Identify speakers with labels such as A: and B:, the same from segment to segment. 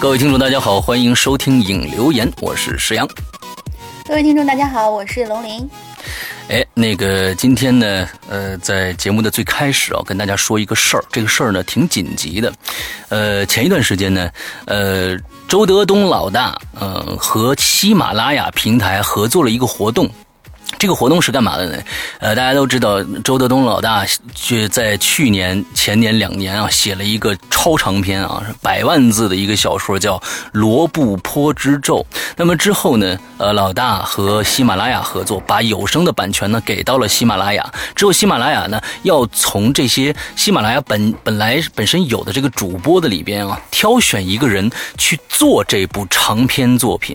A: 各位听众，大家好，欢迎收听影留言，我是石阳。
B: 各位听众，大家好，我是龙鳞。
A: 哎，那个今天呢，呃，在节目的最开始啊，跟大家说一个事儿，这个事儿呢挺紧急的。呃，前一段时间呢，呃，周德东老大，呃，和喜马拉雅平台合作了一个活动。这个活动是干嘛的呢？呃，大家都知道，周德东老大去在去年、前年两年啊，写了一个超长篇啊，百万字的一个小说，叫《罗布泊之咒》。那么之后呢，呃，老大和喜马拉雅合作，把有声的版权呢给到了喜马拉雅。之后，喜马拉雅呢要从这些喜马拉雅本本来本身有的这个主播的里边啊，挑选一个人去做这部长篇作品。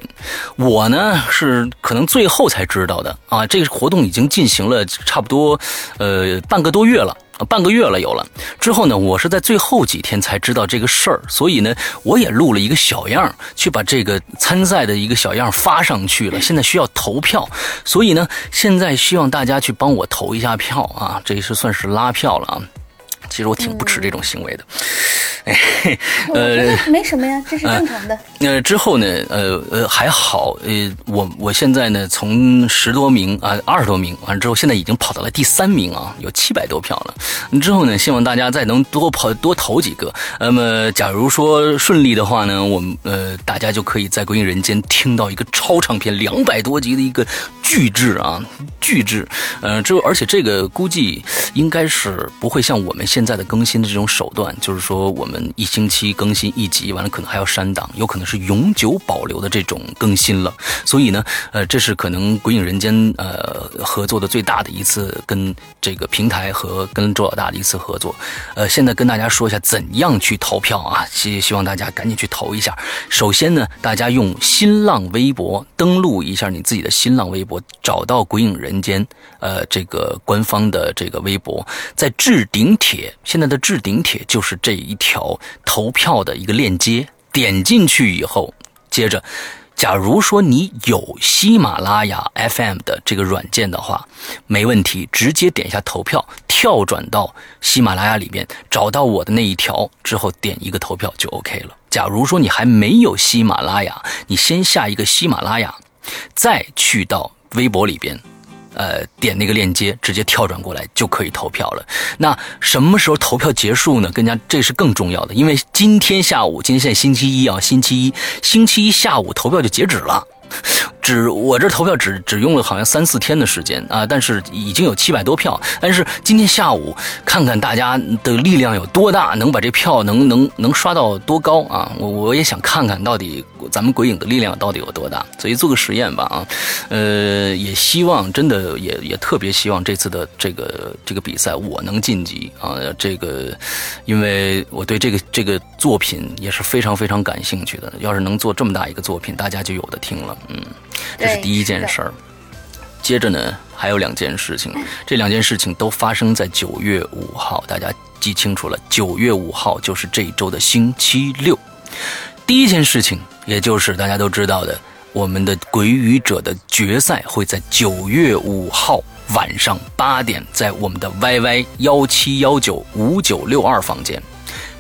A: 我呢是可能最后才知道的啊。这个活动已经进行了差不多，呃，半个多月了，半个月了有了。之后呢，我是在最后几天才知道这个事儿，所以呢，我也录了一个小样去把这个参赛的一个小样发上去了。现在需要投票，所以呢，现在希望大家去帮我投一下票啊，这是算是拉票了啊。其实我挺不耻这种行为的，
B: 哎，呃，没什么呀，这是正常的。
A: 那之后呢，呃呃还好，呃，我我现在呢从十多名啊二十多名，完了之后现在已经跑到了第三名啊，有七百多票了。之后呢，希望大家再能多跑多投几个。那么假如说顺利的话呢，我们呃大家就可以在《归隐人间》听到一个超长篇两百多集的一个巨制啊，巨制，呃，这而且这个估计应该是不会像我们现在的更新的这种手段，就是说我们一星期更新一集，完了可能还要删档，有可能是永久保留的这种更新了。所以呢，呃，这是可能《鬼影人间》呃合作的最大的一次跟这个平台和跟周老大的一次合作。呃，现在跟大家说一下怎样去投票啊，希希望大家赶紧去投一下。首先呢，大家用新浪微博登录一下你自己的新浪微博。找到《鬼影人间》呃，这个官方的这个微博，在置顶帖，现在的置顶帖就是这一条投票的一个链接，点进去以后，接着，假如说你有喜马拉雅 FM 的这个软件的话，没问题，直接点一下投票，跳转到喜马拉雅里边，找到我的那一条之后，点一个投票就 OK 了。假如说你还没有喜马拉雅，你先下一个喜马拉雅，再去到。微博里边，呃，点那个链接，直接跳转过来就可以投票了。那什么时候投票结束呢？更加这是更重要的，因为今天下午，今天现在星期一啊，星期一，星期一下午投票就截止了。只我这投票只只用了好像三四天的时间啊，但是已经有七百多票。但是今天下午看看大家的力量有多大，能把这票能能能刷到多高啊！我我也想看看到底咱们鬼影的力量到底有多大，所以做个实验吧啊！呃，也希望真的也也特别希望这次的这个这个比赛我能晋级啊！这个因为我对这个这个作品也是非常非常感兴趣的。要是能做这么大一个作品，大家就有的听了，嗯。这是第一件事儿，接着呢还有两件事情，这两件事情都发生在九月五号，大家记清楚了，九月五号就是这一周的星期六。第一件事情，也就是大家都知道的，我们的鬼语者的决赛会在九月五号晚上八点，在我们的 YY 幺七幺九五九六二房间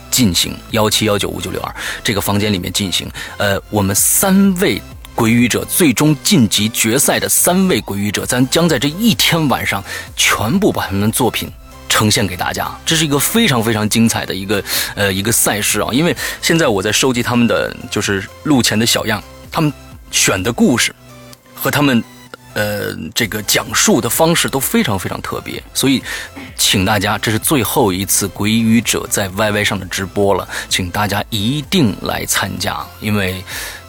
A: 进行，幺七幺九五九六二这个房间里面进行。呃，我们三位。鬼语者最终晋级决赛的三位鬼语者，咱将在这一天晚上全部把他们的作品呈现给大家。这是一个非常非常精彩的一个呃一个赛事啊！因为现在我在收集他们的就是录前的小样，他们选的故事和他们呃这个讲述的方式都非常非常特别，所以请大家，这是最后一次鬼语者在 YY 上的直播了，请大家一定来参加，因为。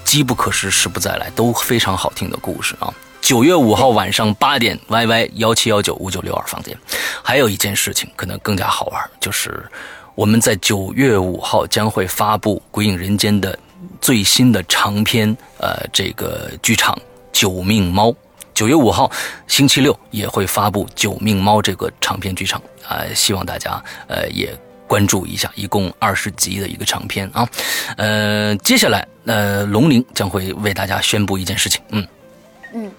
A: 机不可失，时不再来，都非常好听的故事啊！九月五号晚上八点，YY 幺七幺九五九六二房间。还有一件事情可能更加好玩，就是我们在九月五号将会发布《鬼影人间》的最新的长篇呃这个剧场《九命猫》。九月五号星期六也会发布《九命猫》这个长篇剧场啊，希望大家呃也。关注一下，一共二十集的一个长篇啊，呃，接下来呃，龙鳞将会为大家宣布一件事情，嗯。
B: 嗯，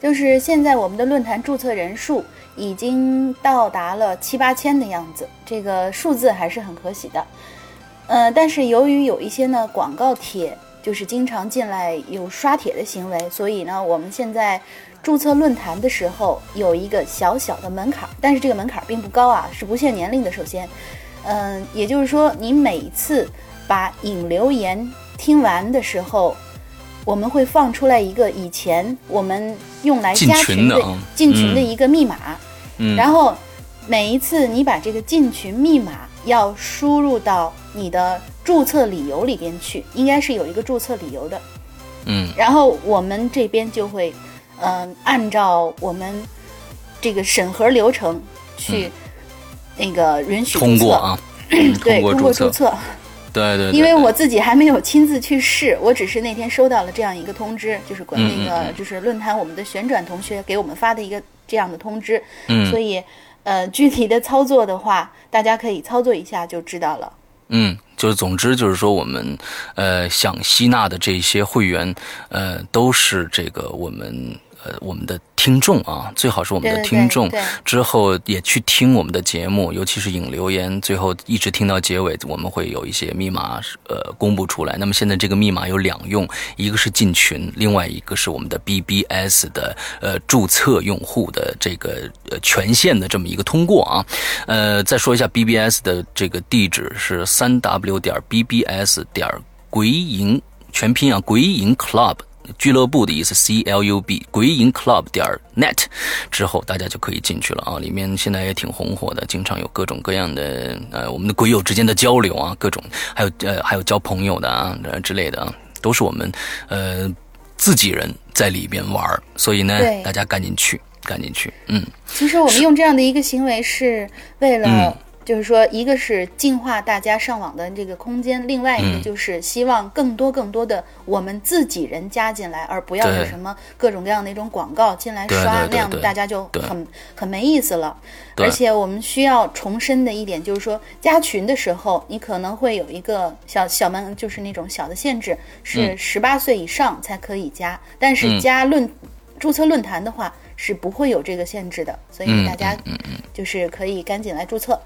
B: 就是现在我们的论坛注册人数已经到达了七八千的样子，这个数字还是很可喜的，呃，但是由于有一些呢广告帖就是经常进来有刷帖的行为，所以呢，我们现在注册论坛的时候有一个小小的门槛，但是这个门槛并不高啊，是不限年龄的，首先。嗯，也就是说，你每次把引流言听完的时候，我们会放出来一个以前我们用来加群的进群的一个密码。嗯。然后每一次你把这个进群密码要输入到你的注册理由里边去，应该是有一个注册理由的。
A: 嗯。
B: 然后我们这边就会，嗯，按照我们这个审核流程去。那个允许
A: 通过啊，
B: 对，通
A: 过
B: 注册，
A: 对对。
B: 因为我自己还没有亲自去试，我只是那天收到了这样一个通知，就是管那个就是论坛我们的旋转同学给我们发的一个这样的通知，
A: 嗯，
B: 所以呃具体的操作的话，大家可以操作一下就知道了。
A: 嗯，就是总之就是说我们呃想吸纳的这些会员呃都是这个我们。呃，我们的听众啊，最好是我们的听众，之后也去听我们的节目，尤其是引留言，最后一直听到结尾，我们会有一些密码呃公布出来。那么现在这个密码有两用，一个是进群，另外一个是我们的 BBS 的呃注册用户的这个呃权限的这么一个通过啊。呃，再说一下 BBS 的这个地址是三 W 点 BBS 点鬼影全拼啊，鬼影 Club。俱乐部的意思，C L U B 鬼影 Club 点 net 之后，大家就可以进去了啊。里面现在也挺红火的，经常有各种各样的呃我们的鬼友之间的交流啊，各种还有呃还有交朋友的啊之类的啊，都是我们呃自己人在里边玩所以呢，大家赶紧去，赶紧去。嗯，
B: 其实我们用这样的一个行为是为了。就是说，一个是净化大家上网的这个空间，另外一个就是希望更多更多的我们自己人加进来，而不要有什么各种各样的一种广告进来刷，那样大家就很很没意思了。而且我们需要重申的一点就是说，加群的时候，你可能会有一个小小门，就是那种小的限制，是十八岁以上才可以加。但是加论注册论坛的话，是不会有这个限制的，所以大家就是可以赶紧来注册。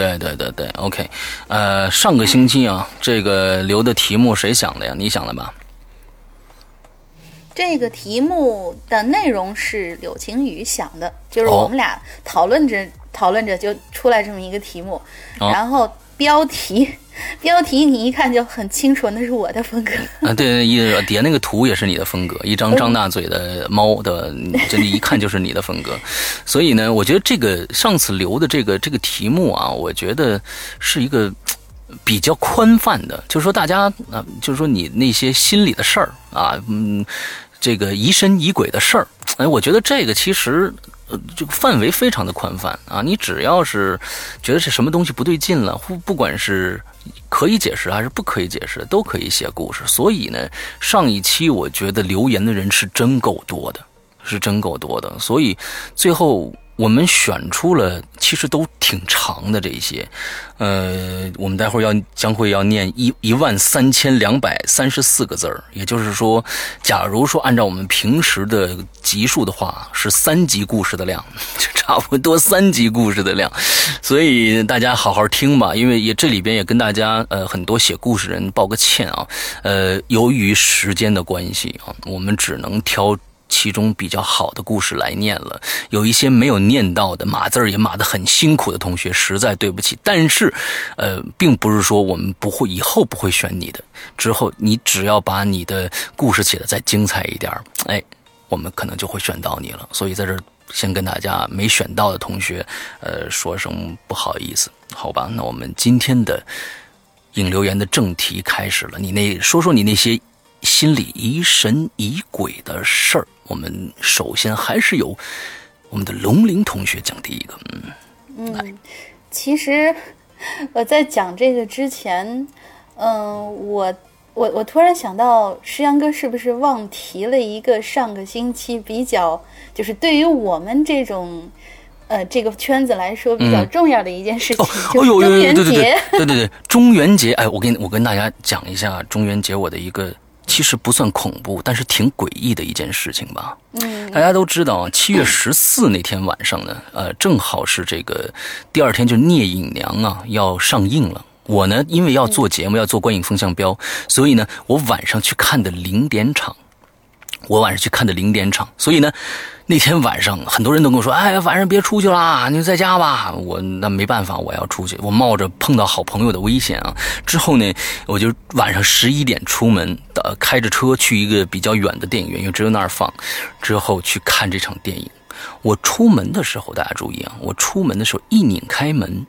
A: 对对对对，OK，呃，上个星期啊，这个留的题目谁想的呀？你想的吧？
B: 这个题目的内容是柳晴雨想的，就是我们俩讨论着讨论着就出来这么一个题目，然后。标题，标题你一看就很清楚，那是我的风格
A: 啊！对，一底下那个图也是你的风格，一张张大嘴的猫的，这一看就是你的风格。所以呢，我觉得这个上次留的这个这个题目啊，我觉得是一个比较宽泛的，就是说大家啊，就是说你那些心里的事儿啊，嗯，这个疑神疑鬼的事儿，哎，我觉得这个其实。呃，这个范围非常的宽泛啊！你只要是觉得是什么东西不对劲了，不不管是可以解释还是不可以解释，都可以写故事。所以呢，上一期我觉得留言的人是真够多的，是真够多的。所以最后。我们选出了，其实都挺长的这些，呃，我们待会儿要将会要念一一万三千两百三十四个字儿，也就是说，假如说按照我们平时的集数的话，是三集故事的量，就差不多三集故事的量，所以大家好好听吧，因为也这里边也跟大家呃很多写故事人报个歉啊，呃，由于时间的关系啊，我们只能挑。其中比较好的故事来念了，有一些没有念到的，码字儿也码得很辛苦的同学，实在对不起。但是，呃，并不是说我们不会以后不会选你的，之后你只要把你的故事写的再精彩一点，哎，我们可能就会选到你了。所以在这先跟大家没选到的同学，呃，说声不好意思，好吧？那我们今天的引留言的正题开始了，你那说说你那些。心里疑神疑鬼的事儿，我们首先还是由我们的龙鳞同学讲第一个。嗯
B: 嗯，其实我在讲这个之前，嗯，我我我突然想到，石阳哥是不是忘提了一个上个星期比较，就是对于我们这种呃这个圈子来说比较重要的一件事情，就是中元节。
A: 对对对，中元节。哎，我跟我跟大家讲一下中元节我的一个。其实不算恐怖，但是挺诡异的一件事情吧。
B: 嗯，
A: 大家都知道啊，七月十四那天晚上呢，呃，正好是这个第二天就聂隐娘啊要上映了。我呢，因为要做节目，要做观影风向标，所以呢，我晚上去看的零点场。我晚上去看的零点场，所以呢。那天晚上，很多人都跟我说：“哎，晚上别出去啦，你就在家吧。”我那没办法，我要出去。我冒着碰到好朋友的危险啊！之后呢，我就晚上十一点出门，呃，开着车去一个比较远的电影院，因为只有那儿放。之后去看这场电影。我出门的时候，大家注意啊！我出门的时候一拧开门，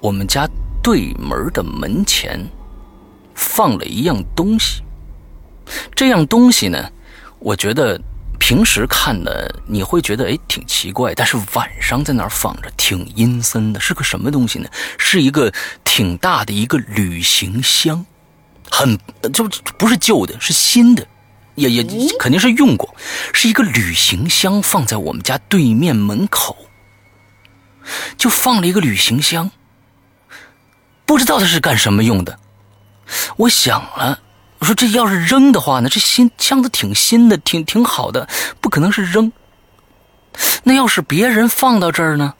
A: 我们家对门的门前放了一样东西。这样东西呢，我觉得。平时看的你会觉得哎挺奇怪，但是晚上在那儿放着挺阴森的，是个什么东西呢？是一个挺大的一个旅行箱，很就不是旧的，是新的，也也肯定是用过，是一个旅行箱放在我们家对面门口，就放了一个旅行箱，不知道它是干什么用的，我想了。我说这要是扔的话呢？这新箱子挺新的，挺挺好的，不可能是扔。那要是别人放到这儿呢？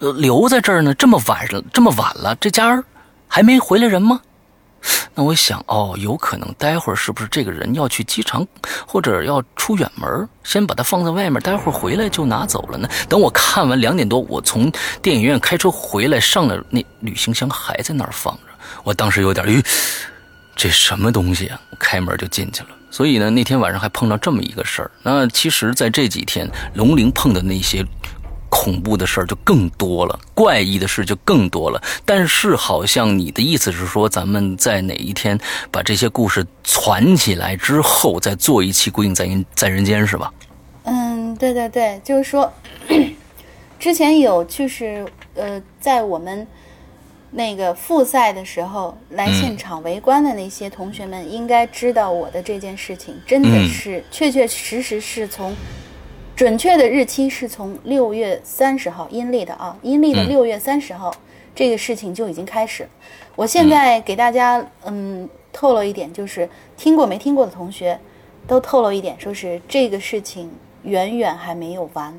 A: 呃，留在这儿呢？这么晚了，这么晚了，这家还没回来人吗？那我想，哦，有可能待会儿是不是这个人要去机场，或者要出远门，先把它放在外面，待会儿回来就拿走了呢？等我看完两点多，我从电影院开车回来，上了那旅行箱还在那儿放着，我当时有点，咦。这什么东西啊！开门就进去了，所以呢，那天晚上还碰到这么一个事儿。那其实，在这几天，龙陵碰的那些恐怖的事儿就更多了，怪异的事就更多了。但是，好像你的意思是说，咱们在哪一天把这些故事攒起来之后，再做一期《鬼影在人在人间》，是吧？
B: 嗯，对对对，就是说，之前有就是呃，在我们。那个复赛的时候来现场围观的那些同学们，应该知道我的这件事情真的是确确实实是从准确的日期是从六月三十号阴历的啊，阴历的六月三十号，这个事情就已经开始。我现在给大家嗯透露一点，就是听过没听过的同学都透露一点，说是这个事情远远还没有完。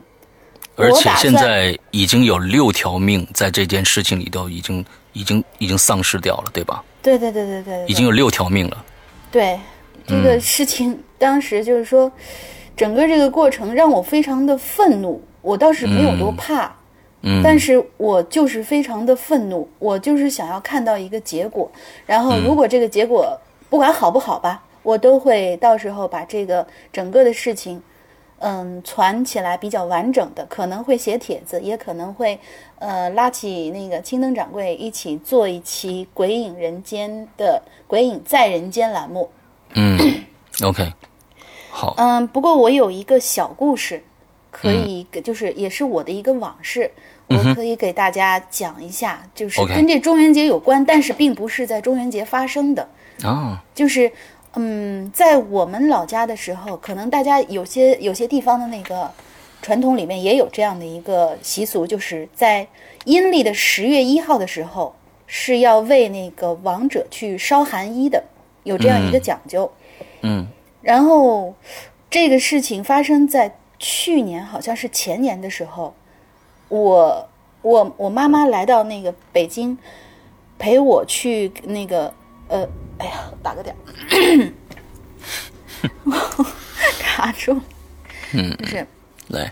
A: 而且现在已经有六条命在这件事情里头已经。已经已经丧失掉了，对吧？
B: 对对对对对，
A: 已经有六条命了。
B: 对，这个事情当时就是说，整个这个过程让我非常的愤怒。我倒是没有多怕，
A: 嗯，
B: 但是我就是非常的愤怒。我就是想要看到一个结果，然后如果这个结果不管好不好吧，我都会到时候把这个整个的事情。嗯，传起来比较完整的，可能会写帖子，也可能会，呃，拉起那个青灯掌柜一起做一期《鬼影人间》的《鬼影在人间》栏目。
A: 嗯，OK，好。
B: 嗯，不过我有一个小故事，可以，就是也是我的一个往事，我可以给大家讲一下，就是跟这中元节有关，但是并不是在中元节发生的。
A: 啊，
B: 就是。嗯，在我们老家的时候，可能大家有些有些地方的那个传统里面也有这样的一个习俗，就是在阴历的十月一号的时候，是要为那个亡者去烧寒衣的，有这样一个讲究。
A: 嗯，
B: 然后这个事情发生在去年，好像是前年的时候，我我我妈妈来到那个北京，陪我去那个呃。哎呀，打个点儿，卡住。
A: 嗯，
B: 就是
A: 来，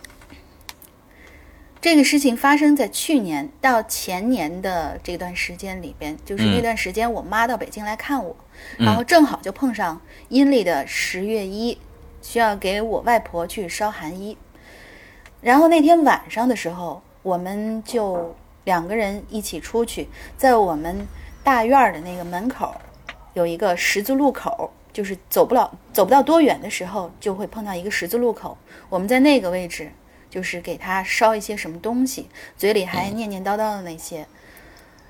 B: 这个事情发生在去年到前年的这段时间里边，就是那段时间，我妈到北京来看我，然后正好就碰上阴历的十月一，需要给我外婆去烧寒衣。然后那天晚上的时候，我们就两个人一起出去，在我们大院的那个门口。有一个十字路口，就是走不了、走不到多远的时候，就会碰到一个十字路口。我们在那个位置，就是给他烧一些什么东西，嘴里还念念叨叨的那些。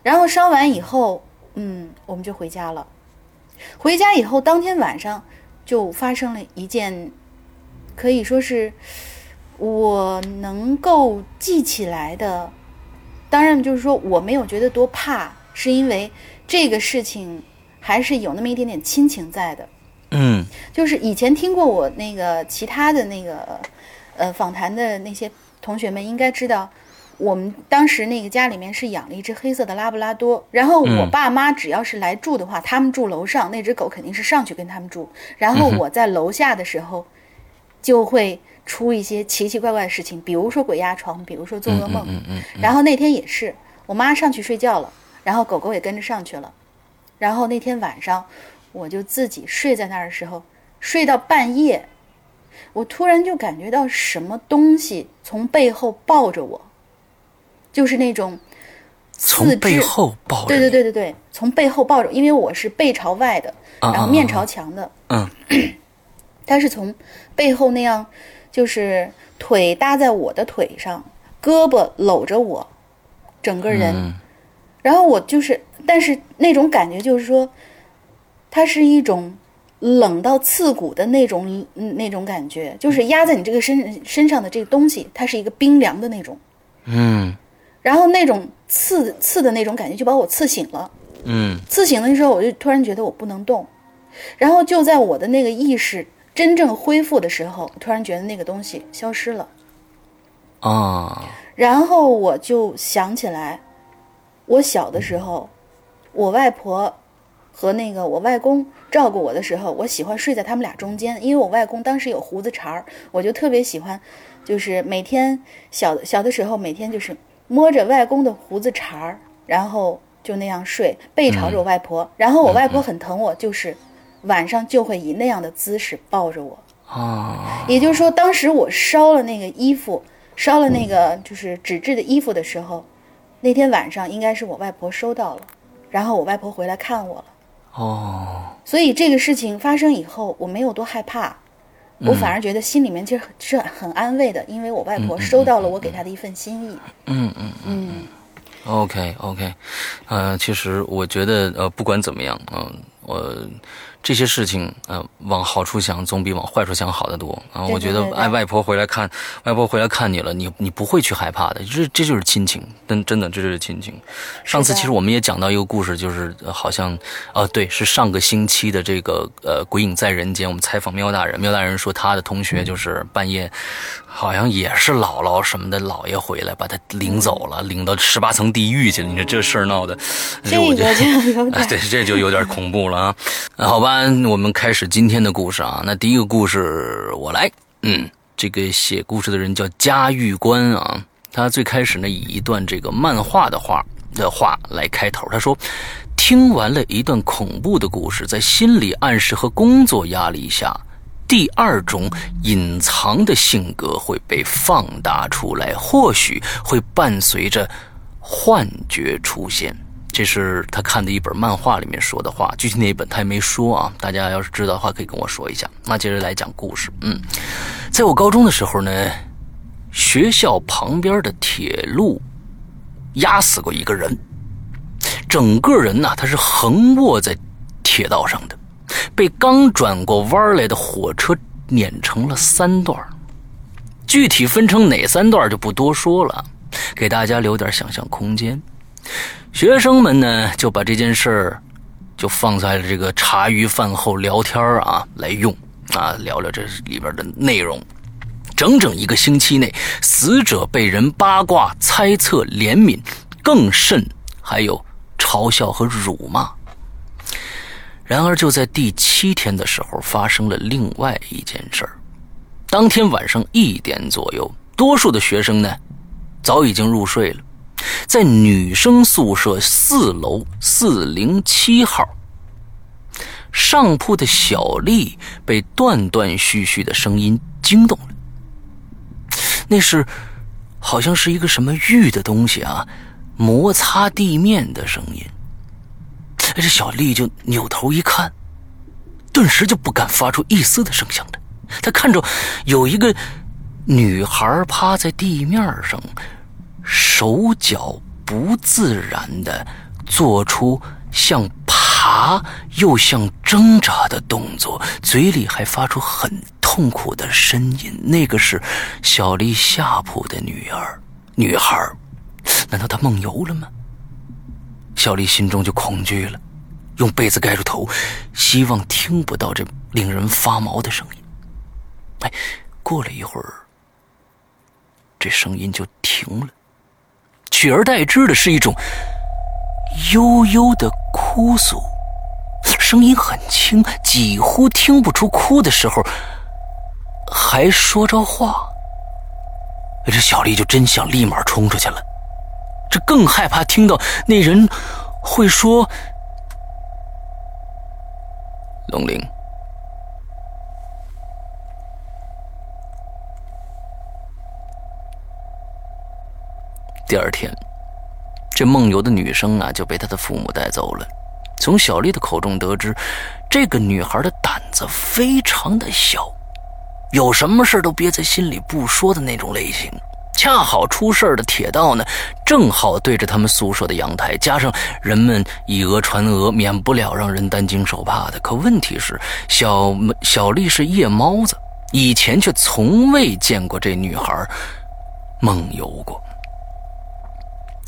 B: 然后烧完以后，嗯，我们就回家了。回家以后，当天晚上就发生了一件，可以说是我能够记起来的。当然，就是说我没有觉得多怕，是因为这个事情。还是有那么一点点亲情在的，
A: 嗯，
B: 就是以前听过我那个其他的那个，呃，访谈的那些同学们应该知道，我们当时那个家里面是养了一只黑色的拉布拉多，然后我爸妈只要是来住的话，他们住楼上，那只狗肯定是上去跟他们住，然后我在楼下的时候，就会出一些奇奇怪怪的事情，比如说鬼压床，比如说做噩梦，
A: 嗯嗯，
B: 然后那天也是，我妈上去睡觉了，然后狗狗也跟着上去了。然后那天晚上，我就自己睡在那儿的时候，睡到半夜，我突然就感觉到什么东西从背后抱着我，就是那种
A: 从背后抱着，
B: 对对对对对，从背后抱着，因为我是背朝外的，然后面朝墙的，
A: 嗯，
B: 他是从背后那样，就是腿搭在我的腿上，胳膊搂着我，整个人。然后我就是，但是那种感觉就是说，它是一种冷到刺骨的那种那种感觉，就是压在你这个身身上的这个东西，它是一个冰凉的那种。
A: 嗯。
B: 然后那种刺刺的那种感觉就把我刺醒了。
A: 嗯。
B: 刺醒的时候，我就突然觉得我不能动。然后就在我的那个意识真正恢复的时候，突然觉得那个东西消失了。
A: 啊。
B: 然后我就想起来。我小的时候，我外婆和那个我外公照顾我的时候，我喜欢睡在他们俩中间，因为我外公当时有胡子茬儿，我就特别喜欢，就是每天小小的时候，每天就是摸着外公的胡子茬儿，然后就那样睡，背朝着我外婆，然后我外婆很疼我，就是晚上就会以那样的姿势抱着我。
A: 啊，
B: 也就是说，当时我烧了那个衣服，烧了那个就是纸质的衣服的时候，那天晚上应该是我外婆收到了，然后我外婆回来看我了。
A: 哦，
B: 所以这个事情发生以后，我没有多害怕，我反而觉得心里面其实是很安慰的，因为我外婆收到了我给她的一份心意。
A: 嗯嗯嗯，OK OK，呃，其实我觉得呃，不管怎么样，嗯、我这些事情，呃，往好处想总比往坏处想好得多啊。我觉得，哎，外婆回来看，外婆回来看你了，你你不会去害怕的，这这就是亲情，真真的这就是亲情。上次其实我们也讲到一个故事，就是、呃好像，呃，对，是上个星期的这个呃《鬼影在人间》，我们采访喵大人，喵大人说他的同学就是半夜，好像也是姥姥什么的姥爷回来把他领走了，领到十八层地狱去了。你说这事儿闹的，
B: 这
A: 我觉得
B: 个就有
A: 哎，
B: 点
A: 对，这就有点恐怖了啊。那好吧，我们开始今天的故事啊。那第一个故事我来，嗯，这个写故事的人叫嘉峪关啊。他最开始呢以一段这个漫画的画的话来开头，他说：“听完了一段恐怖的故事，在心理暗示和工作压力下，第二种隐藏的性格会被放大出来，或许会伴随着幻觉出现。这是他看的一本漫画里面说的话，具体哪一本他也没说啊。大家要是知道的话，可以跟我说一下。那接着来讲故事。嗯，在我高中的时候呢，学校旁边的铁路压死过一个人，整个人呐、他是横卧在铁道上的，被刚转过弯来的火车碾成了三段具体分成哪三段就不多说了，给大家留点想象空间。学生们呢就把这件事儿就放在了这个茶余饭后聊天啊来用啊，聊聊这里边的内容。整整一个星期内，死者被人八卦、猜测、怜悯，更甚还有嘲笑和辱骂。然而，就在第七天的时候，发生了另外一件事儿。当天晚上一点左右，多数的学生呢早已经入睡了，在女生宿舍四楼四零七号上铺的小丽被断断续续的声音惊动了。那是好像是一个什么玉的东西啊，摩擦地面的声音。这小丽就扭头一看，顿时就不敢发出一丝的声响了。她看着有一个女孩趴在地面上，手脚不自然的做出像爬又像挣扎的动作，嘴里还发出很痛苦的呻吟。那个是小丽下铺的女儿，女孩，难道她梦游了吗？小丽心中就恐惧了，用被子盖住头，希望听不到这令人发毛的声音。哎，过了一会儿，这声音就停了，取而代之的是一种悠悠的哭诉，声音很轻，几乎听不出哭的时候还说着话。这小丽就真想立马冲出去了，这更害怕听到那人会说：“龙玲。”第二天，这梦游的女生啊就被她的父母带走了。从小丽的口中得知，这个女孩的胆子非常的小，有什么事都憋在心里不说的那种类型。恰好出事的铁道呢，正好对着他们宿舍的阳台，加上人们以讹传讹，免不了让人担惊受怕的。可问题是，小小丽是夜猫子，以前却从未见过这女孩梦游过。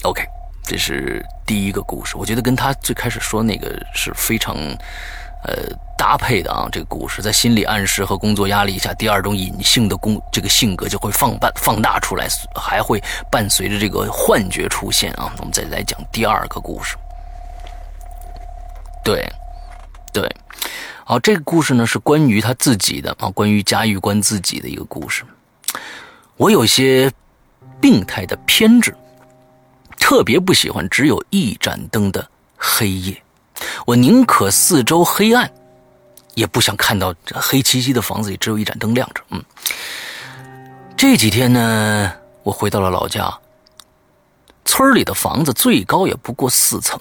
A: OK，这是第一个故事，我觉得跟他最开始说那个是非常，呃，搭配的啊。这个故事在心理暗示和工作压力下，第二种隐性的工这个性格就会放大放大出来，还会伴随着这个幻觉出现啊。我们再来讲第二个故事。对，对，好，这个故事呢是关于他自己的啊，关于嘉峪关自己的一个故事。我有些病态的偏执。特别不喜欢只有一盏灯的黑夜，我宁可四周黑暗，也不想看到这黑漆漆的房子里只有一盏灯亮着。嗯，这几天呢，我回到了老家。村里的房子最高也不过四层，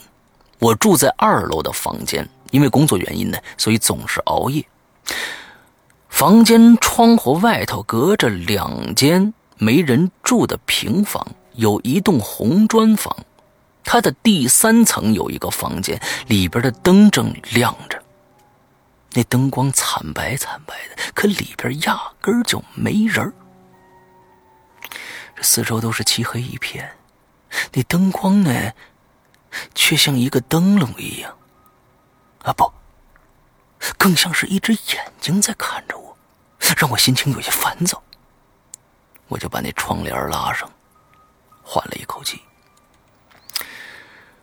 A: 我住在二楼的房间，因为工作原因呢，所以总是熬夜。房间窗户外头隔着两间没人住的平房，有一栋红砖房。它的第三层有一个房间，里边的灯正亮着。那灯光惨白惨白的，可里边压根就没人这四周都是漆黑一片，那灯光呢，却像一个灯笼一样。啊不，更像是一只眼睛在看着我，让我心情有些烦躁。我就把那窗帘拉上，缓了一口气。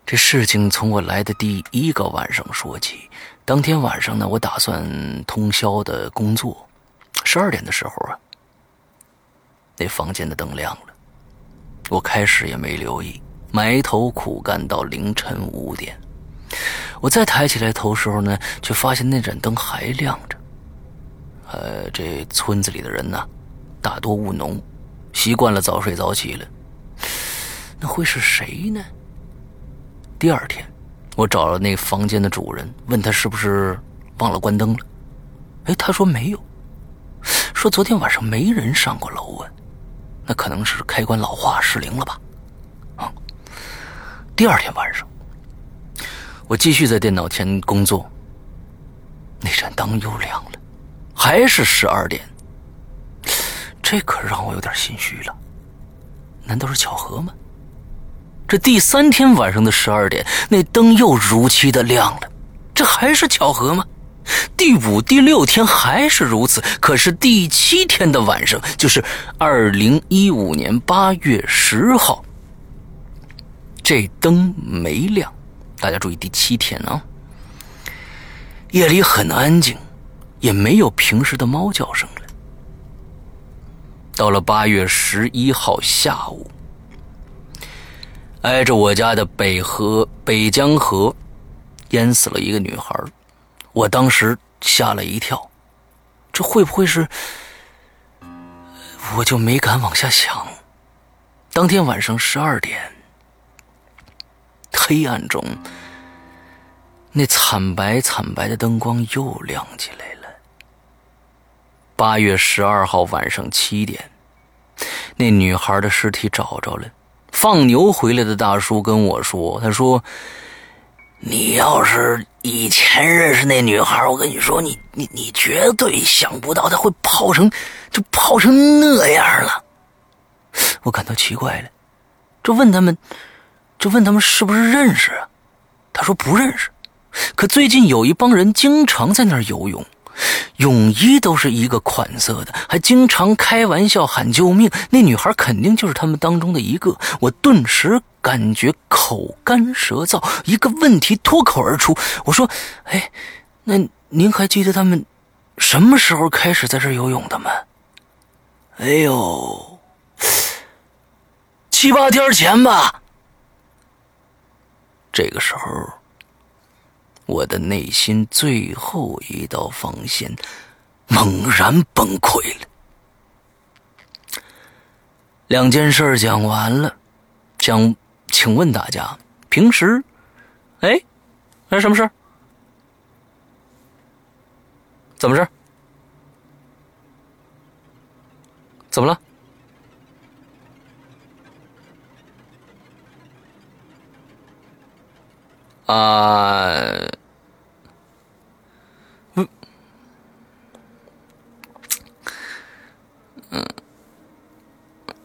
A: 这事情从我来的第一个晚上说起。当天晚上呢，我打算通宵的工作。十二点的时候啊，那房间的灯亮了。我开始也没留意，埋头苦干到凌晨五点。我再抬起来头时候呢，却发现那盏灯还亮着。呃，这村子里的人呢，大多务农，习惯了早睡早起了。那会是谁呢？第二天，我找了那房间的主人，问他是不是忘了关灯了。哎，他说没有，说昨天晚上没人上过楼啊，那可能是开关老化失灵了吧。啊，第二天晚上，我继续在电脑前工作，那盏灯又亮了，还是十二点。这可让我有点心虚了，难道是巧合吗？这第三天晚上的十二点，那灯又如期的亮了，这还是巧合吗？第五、第六天还是如此，可是第七天的晚上，就是二零一五年八月十号，这灯没亮。大家注意，第七天啊，夜里很安静，也没有平时的猫叫声。到了八月十一号下午。挨着我家的北河北江河，淹死了一个女孩我当时吓了一跳，这会不会是？我就没敢往下想。当天晚上十二点，黑暗中，那惨白惨白的灯光又亮起来了。八月十二号晚上七点，那女孩的尸体找着了。放牛回来的大叔跟我说：“他说，你要是以前认识那女孩，我跟你说，你你你绝对想不到她会泡成，就泡成那样了。”我感到奇怪了，就问他们，就问他们是不是认识啊？他说不认识，可最近有一帮人经常在那儿游泳。泳衣都是一个款色的，还经常开玩笑喊救命。那女孩肯定就是他们当中的一个。我顿时感觉口干舌燥，一个问题脱口而出：“我说，哎，那您还记得他们什么时候开始在这游泳的吗？”哎呦，七八天前吧。这个时候。我的内心最后一道防线猛然崩溃了。两件事讲完了，想请问大家，平时，哎，那什么事怎么着？怎么了？啊？嗯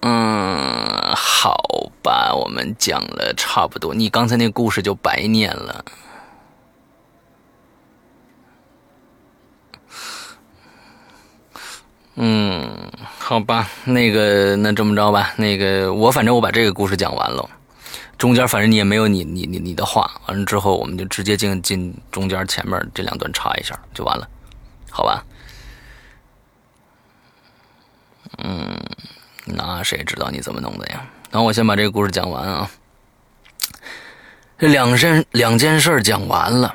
A: 嗯，好吧，我们讲了差不多，你刚才那故事就白念了。嗯，好吧，那个，那这么着吧，那个，我反正我把这个故事讲完了，中间反正你也没有你你你你的话，完了之后我们就直接进进中间前面这两段插一下就完了，好吧？嗯，那谁知道你怎么弄的呀？那我先把这个故事讲完啊。这两件两件事讲完了，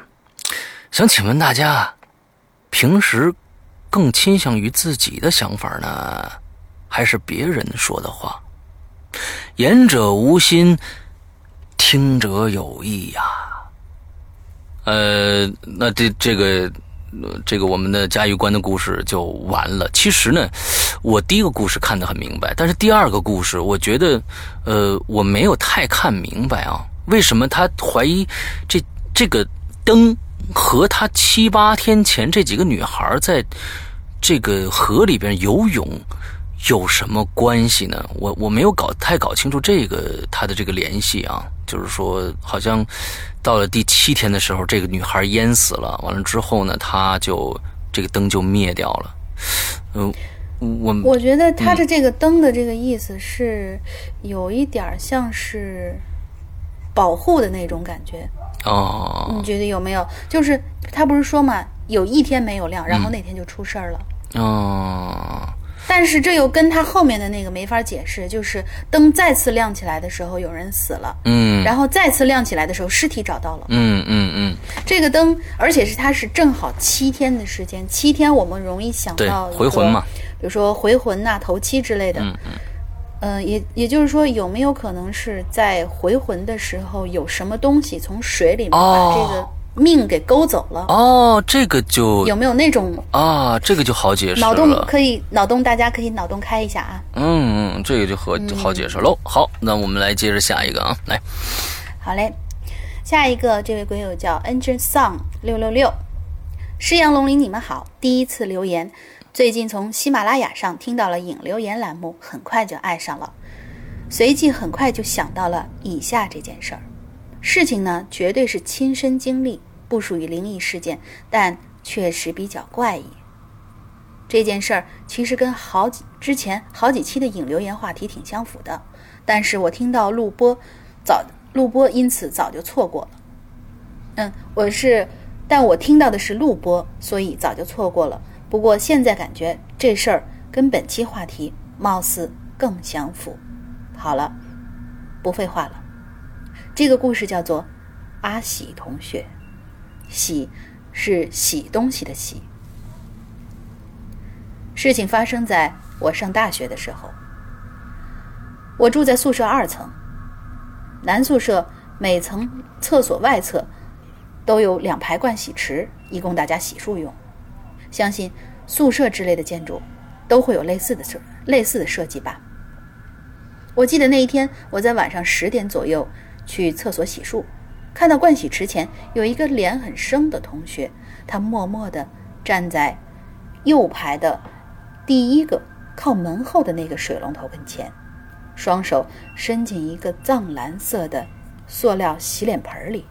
A: 想请问大家，平时更倾向于自己的想法呢，还是别人说的话？言者无心，听者有意呀。呃，那这这个。这个我们的嘉峪关的故事就完了。其实呢，我第一个故事看得很明白，但是第二个故事，我觉得，呃，我没有太看明白啊。为什么他怀疑这这个灯和他七八天前这几个女孩在这个河里边游泳有什么关系呢？我我没有搞太搞清楚这个他的这个联系啊。就是说，好像到了第七天的时候，这个女孩淹死了。完了之后呢，他就这个灯就灭掉了。嗯，我
B: 我觉得他的这个灯的这个意思是有一点像是保护的那种感觉。
A: 哦，
B: 你觉得有没有？就是他不是说嘛，有一天没有亮，然后那天就出事儿了。
A: 哦。
B: 但是这又跟他后面的那个没法解释，就是灯再次亮起来的时候，有人死了，
A: 嗯，
B: 然后再次亮起来的时候，尸体找到了，
A: 嗯嗯嗯。
B: 这个灯，而且是它是正好七天的时间，七天我们容易想到
A: 回魂嘛，
B: 比如说回魂呐、头七之类的，
A: 嗯嗯，
B: 嗯，也也就是说，有没有可能是在回魂的时候，有什么东西从水里面把这个。命给勾走了
A: 哦，这个就
B: 有没有那种
A: 啊？这个就好解释
B: 了。脑洞可以，脑洞大家可以脑洞开一下啊。
A: 嗯嗯，这个就好好解释喽。好，那我们来接着下一个啊，来。
B: 好嘞，下一个这位鬼友叫 Angel Song 六六六，诗阳龙鳞，你们好，第一次留言，最近从喜马拉雅上听到了影留言栏目，很快就爱上了，随即很快就想到了以下这件事儿，事情呢绝对是亲身经历。不属于灵异事件，但确实比较怪异。这件事儿其实跟好几之前好几期的影留言话题挺相符的，但是我听到录播早录播，因此早就错过了。嗯，我是，但我听到的是录播，所以早就错过了。不过现在感觉这事儿跟本期话题貌似更相符。好了，不废话了，这个故事叫做阿喜同学。洗是洗东西的洗。事情发生在我上大学的时候，我住在宿舍二层，男宿舍每层厕所外侧都有两排盥洗池，以供大家洗漱用。相信宿舍之类的建筑都会有类似的设类似的设计吧。我记得那一天，我在晚上十点左右去厕所洗漱。看到盥洗池前有一个脸很生的同学，他默默地站在右排的第一个靠门后的那个水龙头跟前，双手伸进一个藏蓝色的塑料洗脸盆里，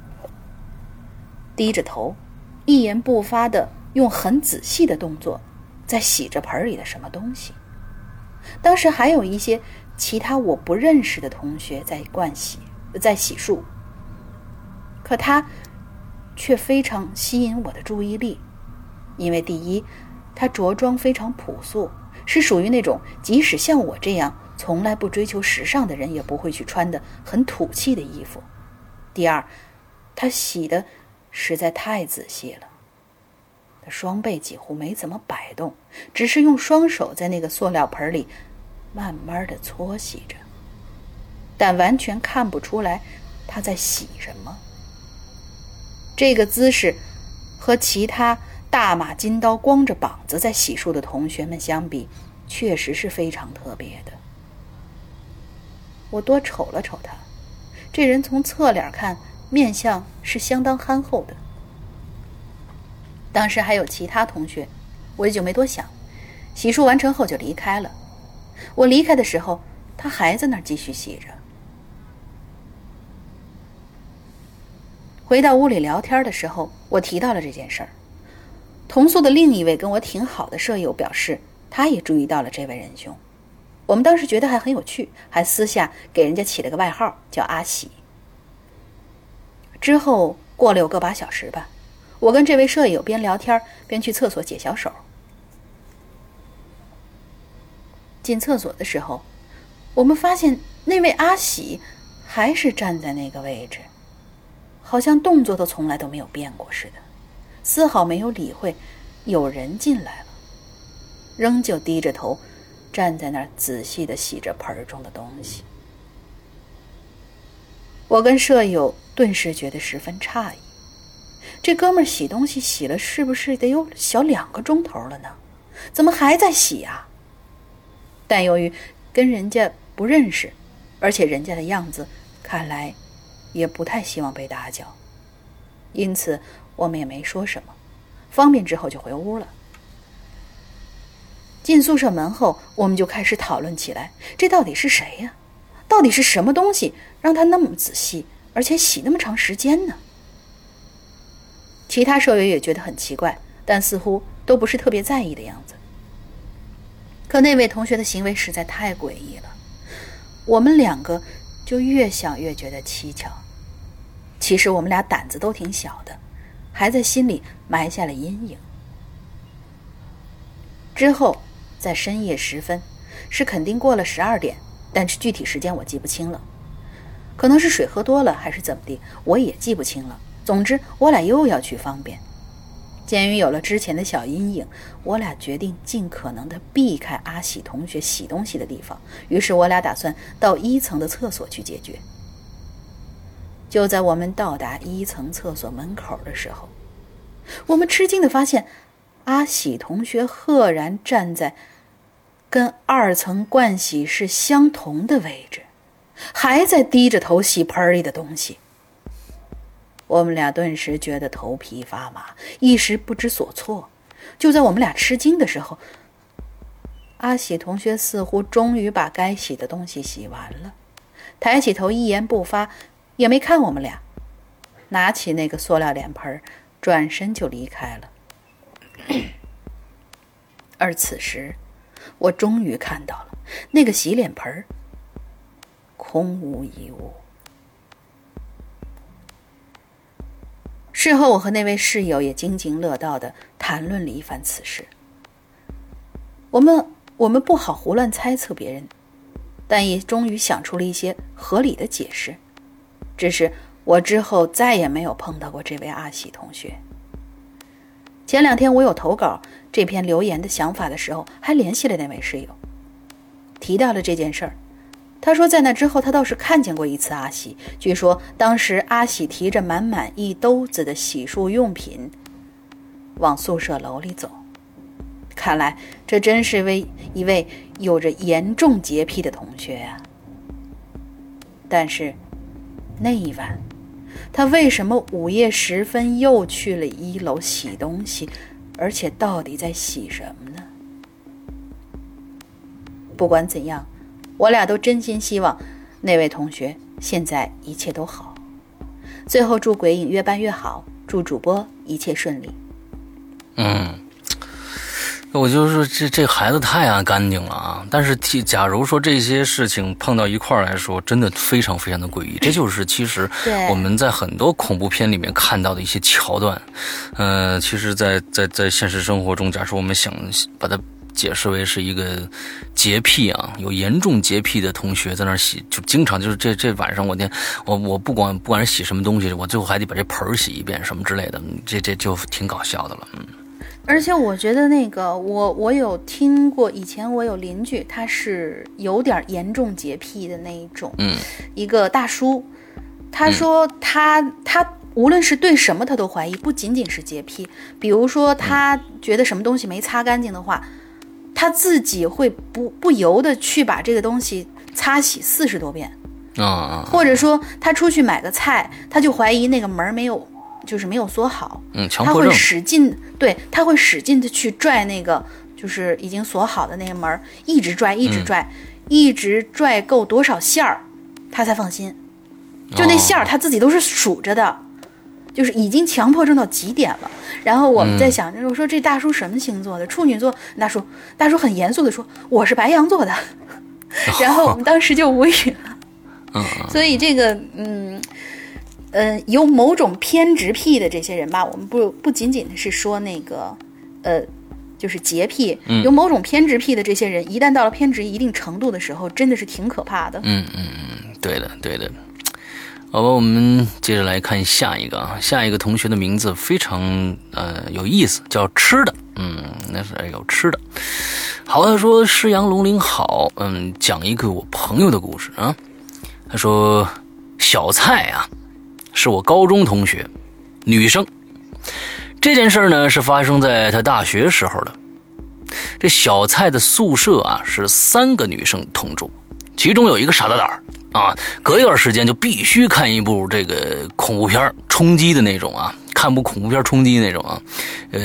B: 低着头，一言不发地用很仔细的动作在洗着盆里的什么东西。当时还有一些其他我不认识的同学在盥洗，在洗漱。可他却非常吸引我的注意力，因为第一，他着装非常朴素，是属于那种即使像我这样从来不追求时尚的人也不会去穿的很土气的衣服；第二，他洗的实在太仔细了，他双背几乎没怎么摆动，只是用双手在那个塑料盆里慢慢的搓洗着，但完全看不出来他在洗什么。这个姿势和其他大马金刀光着膀子在洗漱的同学们相比，确实是非常特别的。我多瞅了瞅他，这人从侧脸看面相是相当憨厚的。当时还有其他同学，我也就没多想，洗漱完成后就离开了。我离开的时候，他还在那儿继续洗着。回到屋里聊天的时候，我提到了这件事儿。同宿的另一位跟我挺好的舍友表示，他也注意到了这位仁兄。我们当时觉得还很有趣，还私下给人家起了个外号叫阿喜。之后过了有个把小时吧，我跟这位舍友边聊天边去厕所解小手。进厕所的时候，我们发现那位阿喜还是站在那个位置。好像动作都从来都没有变过似的，丝毫没有理会有人进来了，仍旧低着头站在那儿，仔细的洗着盆中的东西。我跟舍友顿时觉得十分诧异，这哥们儿洗东西洗了是不是得有小两个钟头了呢？怎么还在洗呀？但由于跟人家不认识，而且人家的样子看来也不太希望被打搅，因此我们也没说什么，方便之后就回屋了。进宿舍门后，我们就开始讨论起来：这到底是谁呀？到底是什么东西让他那么仔细，而且洗那么长时间呢？其他舍友也觉得很奇怪，但似乎都不是特别在意的样子。可那位同学的行为实在太诡异了，我们两个就越想越觉得蹊跷。其实我们俩胆子都挺小的，还在心里埋下了阴影。之后，在深夜时分，是肯定过了十二点。但是具体时间我记不清了，可能是水喝多了还是怎么的，我也记不清了。总之，我俩又要去方便。鉴于有了之前的小阴影，我俩决定尽可能的避开阿喜同学洗东西的地方。于是，我俩打算到一层的厕所去解决。就在我们到达一层厕所门口的时候，我们吃惊的发现，阿喜同学赫然站在。跟二层盥洗室相同的位置，还在低着头洗盆里的东西。我们俩顿时觉得头皮发麻，一时不知所措。就在我们俩吃惊的时候，阿喜同学似乎终于把该洗的东西洗完了，抬起头一言不发，也没看我们俩，拿起那个塑料脸盆，转身就离开了。而此时。我终于看到了那个洗脸盆空无一物。事后，我和那位室友也津津乐道的谈论了一番此事。我们我们不好胡乱猜测别人，但也终于想出了一些合理的解释。只是我之后再也没有碰到过这位阿喜同学。前两天我有投稿这篇留言的想法的时候，还联系了那位室友，提到了这件事儿。他说，在那之后他倒是看见过一次阿喜，据说当时阿喜提着满满一兜子的洗漱用品往宿舍楼里走。看来这真是位一位有着严重洁癖的同学呀。但是那一晚。他为什么午夜时分又去了一楼洗东西？而且到底在洗什么呢？不管怎样，我俩都真心希望那位同学现在一切都好。最后祝鬼影越办越好，祝主播一切顺利。
A: 嗯。我就说这这孩子太爱干净了啊！但是，假如说这些事情碰到一块儿来说，真的非常非常的诡异。这就是其实我们在很多恐怖片里面看到的一些桥段。嗯，其实，在在在现实生活中，假设我们想把它解释为是一个洁癖啊，有严重洁癖的同学在那儿洗，就经常就是这这晚上我天，我我不管不管是洗什么东西，我最后还得把这盆儿洗一遍什么之类的，这这就挺搞笑的了，嗯。
B: 而且我觉得那个，我我有听过，以前我有邻居，他是有点严重洁癖的那一种，
A: 嗯，
B: 一个大叔，他说他他无论是对什么他都怀疑，不仅仅是洁癖，比如说他觉得什么东西没擦干净的话，他自己会不不由得去把这个东西擦洗四十多遍，
A: 啊
B: 或者说他出去买个菜，他就怀疑那个门没有。就是没有锁好，
A: 嗯，
B: 他会使劲，对他会使劲的去拽那个，就是已经锁好的那个门，一直拽，一直拽，一直拽够多少线儿，他才放心。就那线儿他自己都是数着的，就是已经强迫症到极点了。然后我们在想，我说这大叔什么星座的？处女座。大叔，大叔很严肃的说，我是白羊座的。然后我们当时就无语了。
A: 嗯，
B: 所以这个，嗯。嗯，有某种偏执癖的这些人吧，我们不不仅仅是说那个，呃，就是洁癖，有某种偏执癖的这些人，一旦到了偏执一定程度的时候，真的是挺可怕的。
A: 嗯嗯嗯，对的对的。好吧，我们接着来看下一个啊，下一个同学的名字非常呃有意思，叫吃的，嗯，那是有吃的。好，他说师阳龙鳞好，嗯，讲一个我朋友的故事啊。他说小蔡啊，是我高中同学，女生。这件事呢是发生在他大学时候的。这小蔡的宿舍啊是三个女生同住，其中有一个傻大胆儿。啊，隔一段时间就必须看一部这个恐怖片冲击的那种啊，看部恐怖片冲击那种啊，呃，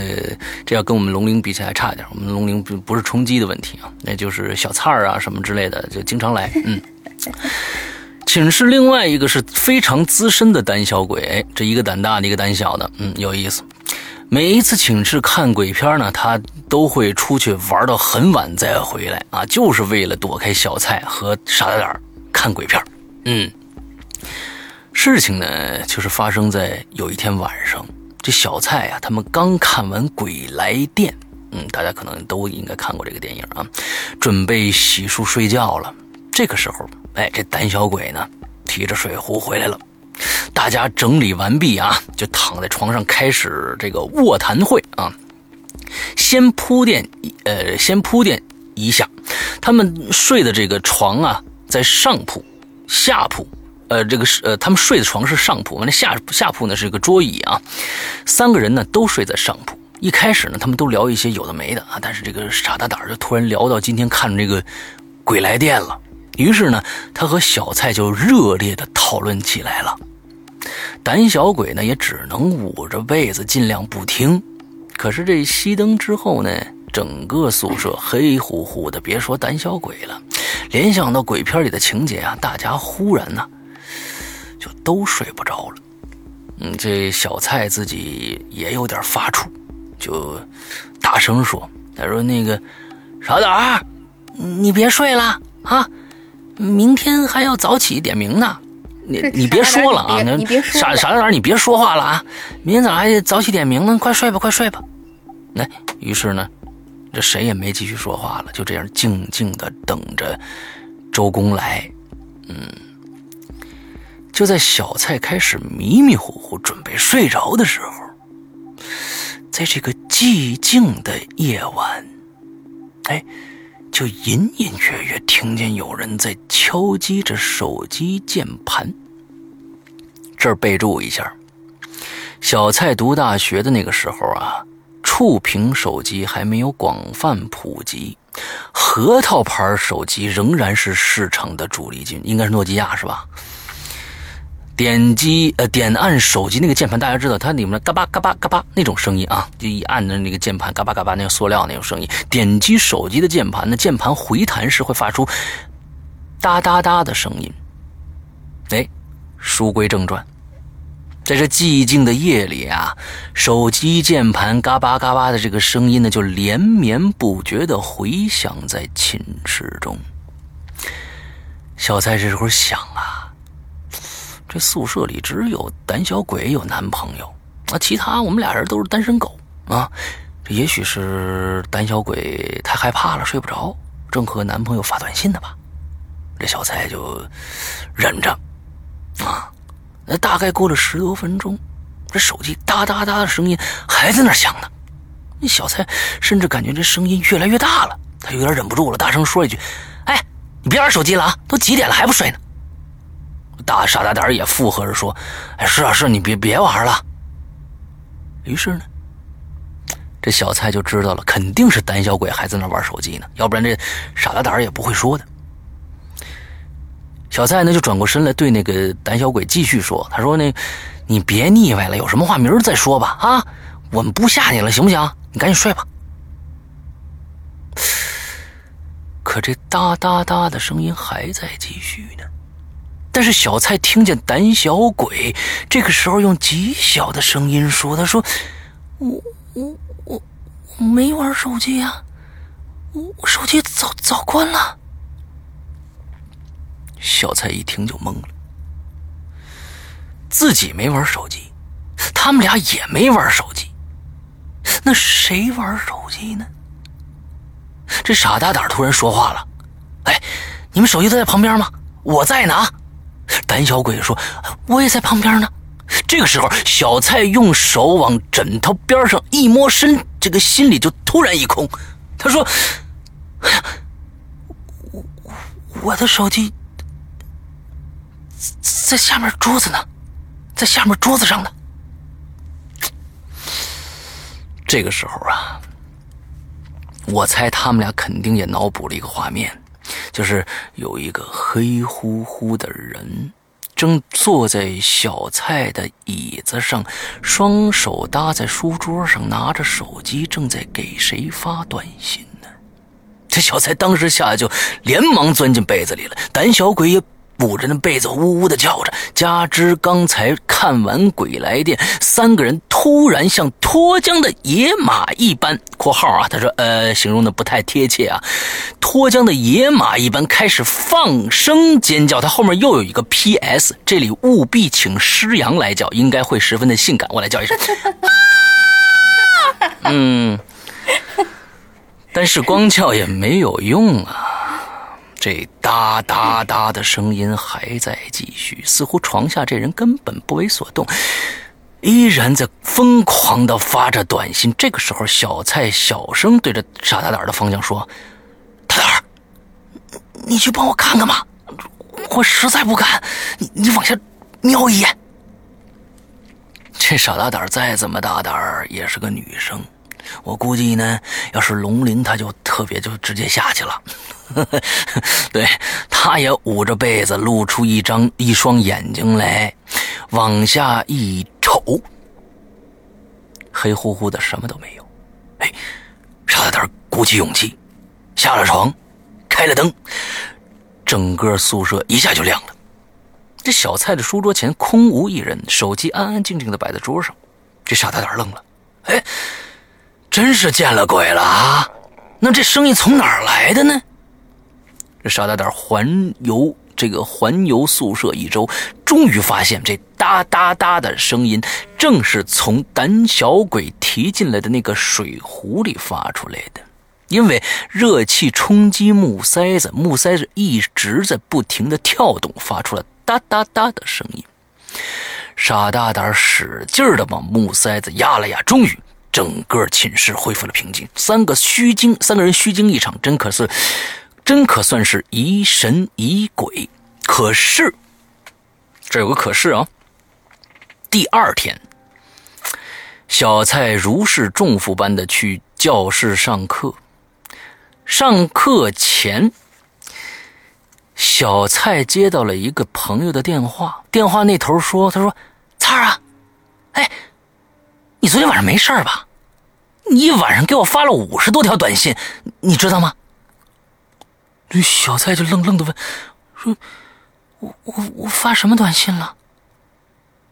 A: 这要跟我们龙陵比起来差一点，我们龙陵不不是冲击的问题啊，那就是小菜儿啊什么之类的，就经常来。嗯，寝室另外一个是非常资深的胆小鬼，这一个胆大的，一个胆小的，嗯，有意思。每一次寝室看鬼片呢，他都会出去玩到很晚再回来啊，就是为了躲开小蔡和傻大胆看鬼片嗯，事情呢，就是发生在有一天晚上，这小蔡呀，他们刚看完《鬼来电》，嗯，大家可能都应该看过这个电影啊，准备洗漱睡觉了。这个时候，哎，这胆小鬼呢，提着水壶回来了。大家整理完毕啊，就躺在床上开始这个卧谈会啊。先铺垫，呃，先铺垫一下，他们睡的这个床啊。在上铺、下铺，呃，这个是呃，他们睡的床是上铺，完了下下铺呢是一个桌椅啊，三个人呢都睡在上铺。一开始呢，他们都聊一些有的没的啊，但是这个傻大胆就突然聊到今天看这个《鬼来电》了，于是呢，他和小蔡就热烈的讨论起来了。胆小鬼呢也只能捂着被子尽量不听，可是这熄灯之后呢？整个宿舍黑乎乎的，别说胆小鬼了，联想到鬼片里的情节啊，大家忽然呢就都睡不着了。嗯，这小蔡自己也有点发怵，就大声说：“他说那个傻胆儿，你别睡了啊，明天还要早起点名呢。你你别说了啊，
B: 你别
A: 傻傻胆儿，你别说话了啊，明天早上还得早起点名呢，快睡吧，快睡吧。来，于是呢。”这谁也没继续说话了，就这样静静的等着周公来。嗯，就在小蔡开始迷迷糊糊准备睡着的时候，在这个寂静的夜晚，哎，就隐隐约约听见有人在敲击着手机键盘。这儿备注一下，小蔡读大学的那个时候啊。触屏手机还没有广泛普及，核桃牌手机仍然是市场的主力军，应该是诺基亚是吧？点击呃点按手机那个键盘，大家知道它里面嘎巴嘎巴嘎巴那种声音啊，就一按的那个键盘嘎巴嘎巴那个塑料那种声音。点击手机的键盘呢，键盘回弹时会发出哒哒哒的声音。哎，书归正传。在这寂静的夜里啊，手机键盘嘎巴嘎巴的这个声音呢，就连绵不绝的回响在寝室中。小蔡这时候想啊，这宿舍里只有胆小鬼有男朋友，啊，其他我们俩人都是单身狗啊。这也许是胆小鬼太害怕了，睡不着，正和男朋友发短信呢吧？这小蔡就忍着啊。那大概过了十多分钟，这手机哒哒哒的声音还在那响呢。那小蔡甚至感觉这声音越来越大了，他有点忍不住了，大声说一句：“哎，你别玩手机了啊，都几点了还不睡呢？”大傻大胆也附和着说：“哎，是啊是，你别别玩了。”于是呢，这小蔡就知道了，肯定是胆小鬼还在那玩手机呢，要不然这傻大胆也不会说的。小蔡呢，就转过身来对那个胆小鬼继续说：“他说那，你别腻歪了，有什么话明儿再说吧。啊，我们不吓你了，行不行？你赶紧睡吧。”可这哒哒哒的声音还在继续呢。但是小蔡听见胆小鬼这个时候用极小的声音说：“他说，我我我我没玩手机呀，我手机早早关了。”小蔡一听就懵了，自己没玩手机，他们俩也没玩手机，那谁玩手机呢？这傻大胆突然说话了：“哎，你们手机都在旁边吗？我在呢。”胆小鬼说：“我也在旁边呢。”这个时候，小蔡用手往枕头边上一摸身，这个心里就突然一空。他说：“，我我的手机在下面桌子呢，在下面桌子上呢。”这个时候啊，我猜他们俩肯定也脑补了一个画面，就是有一个黑乎乎的人。正坐在小蔡的椅子上，双手搭在书桌上，拿着手机，正在给谁发短信呢？这小蔡当时吓得就连忙钻进被子里了，胆小鬼也。捂着那被子，呜呜的叫着。加之刚才看完《鬼来电》，三个人突然像脱缰的野马一般（括号啊，他说呃，形容的不太贴切啊），脱缰的野马一般开始放声尖叫。他后面又有一个 P.S.，这里务必请师阳来叫，应该会十分的性感。我来叫一声。嗯，但是光叫也没有用啊。这哒哒哒的声音还在继续，似乎床下这人根本不为所动，依然在疯狂的发着短信。这个时候，小蔡小声对着傻大胆的方向说：“大胆，你去帮我看看吧，我实在不敢。你你往下瞄一眼。”这傻大胆再怎么大胆，也是个女生。我估计呢，要是龙鳞，他就特别就直接下去了。对，他也捂着被子，露出一张一双眼睛来，往下一瞅，黑乎乎的，什么都没有。哎，傻大胆鼓起勇气，下了床，开了灯，整个宿舍一下就亮了。这小蔡的书桌前空无一人，手机安安静静的摆在桌上。这傻大胆愣了，哎。真是见了鬼了啊！那这声音从哪儿来的呢？这傻大胆环游这个环游宿舍一周，终于发现这哒哒哒的声音，正是从胆小鬼提进来的那个水壶里发出来的。因为热气冲击木塞子，木塞子一直在不停的跳动，发出了哒哒哒的声音。傻大胆使劲的往木塞子压了压，终于。整个寝室恢复了平静，三个虚惊，三个人虚惊一场，真可是，真可算是疑神疑鬼。可是，这有个可是啊。第二天，小蔡如释重负般的去教室上课。上课前，小蔡接到了一个朋友的电话，电话那头说：“他说，蔡儿啊，哎。”你昨天晚上没事吧？你一晚上给我发了五十多条短信，你知道吗？这小蔡就愣愣的问：“说，我我我发什么短信了？”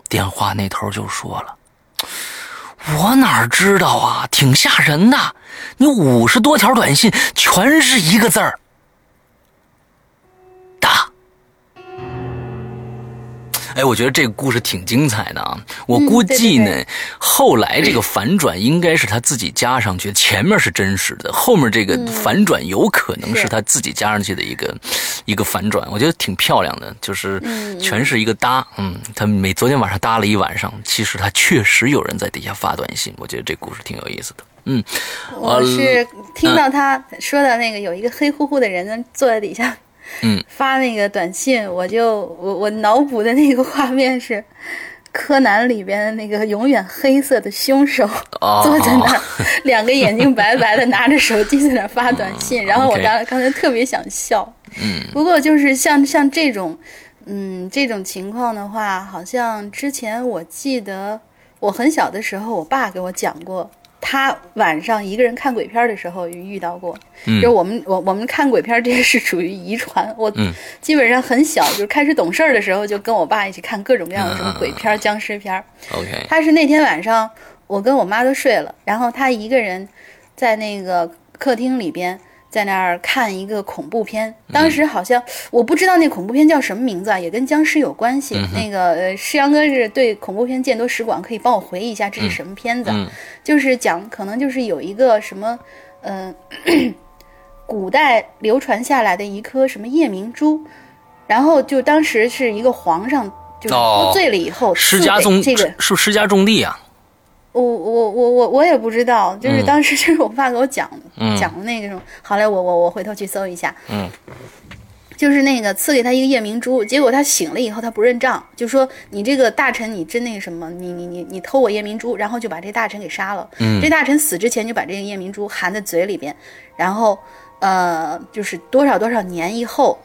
A: 电话那头就说了：“我哪知道啊，挺吓人的。你五十多条短信全是一个字儿。”哎，我觉得这个故事挺精彩的啊！我估计呢，后来这个反转应该是他自己加上去，前面是真实的，后面这个反转有可能是他自己加上去的一个一个反转。我觉得挺漂亮的，就是全是一个搭。嗯，他每昨天晚上搭了一晚上，其实他确实有人在底下发短信。我觉得这故事挺有意思的。嗯，
B: 我是听到他说的那个有一个黑乎乎的人坐在底下。
A: 嗯，
B: 发那个短信，我就我我脑补的那个画面是，柯南里边的那个永远黑色的凶手坐在那儿，两个眼睛白白的，拿着手机在那发短信。然后我刚刚才特别想笑。
A: 嗯，
B: 不过就是像像这种，嗯，这种情况的话，好像之前我记得我很小的时候，我爸给我讲过。他晚上一个人看鬼片的时候遇到过，就是我们我我们看鬼片这些是属于遗传。我基本上很小，就是开始懂事儿的时候，就跟我爸一起看各种各样的什么鬼片、僵尸片。
A: OK，
B: 他是那天晚上我跟我妈都睡了，然后他一个人在那个客厅里边。在那儿看一个恐怖片，当时好像我不知道那恐怖片叫什么名字啊，也跟僵尸有关系。那个呃，世阳哥是对恐怖片见多识广，可以帮我回忆一下这是什么片子？就是讲可能就是有一个什么，嗯，古代流传下来的一颗什么夜明珠。然后就当时是一个皇上，就喝醉了以后，
A: 施家种
B: 这个，
A: 是施家种地啊。
B: 我我我我我也不知道，就是
A: 嗯。
B: 当时 就是我爸给我讲、
A: 嗯。
B: 讲的那个什么，好嘞，我我我回头去搜一下，
A: 嗯，
B: 就是那个赐给他一个夜明珠，结果他醒了以后他不认账，就说你这个大臣你真那个什么，你你你你偷我夜明珠，然后就把这大臣给杀了。
A: 嗯。
B: 这大臣死之前就把这个夜明珠含在嘴里边，然后呃，就是多少多少年以后，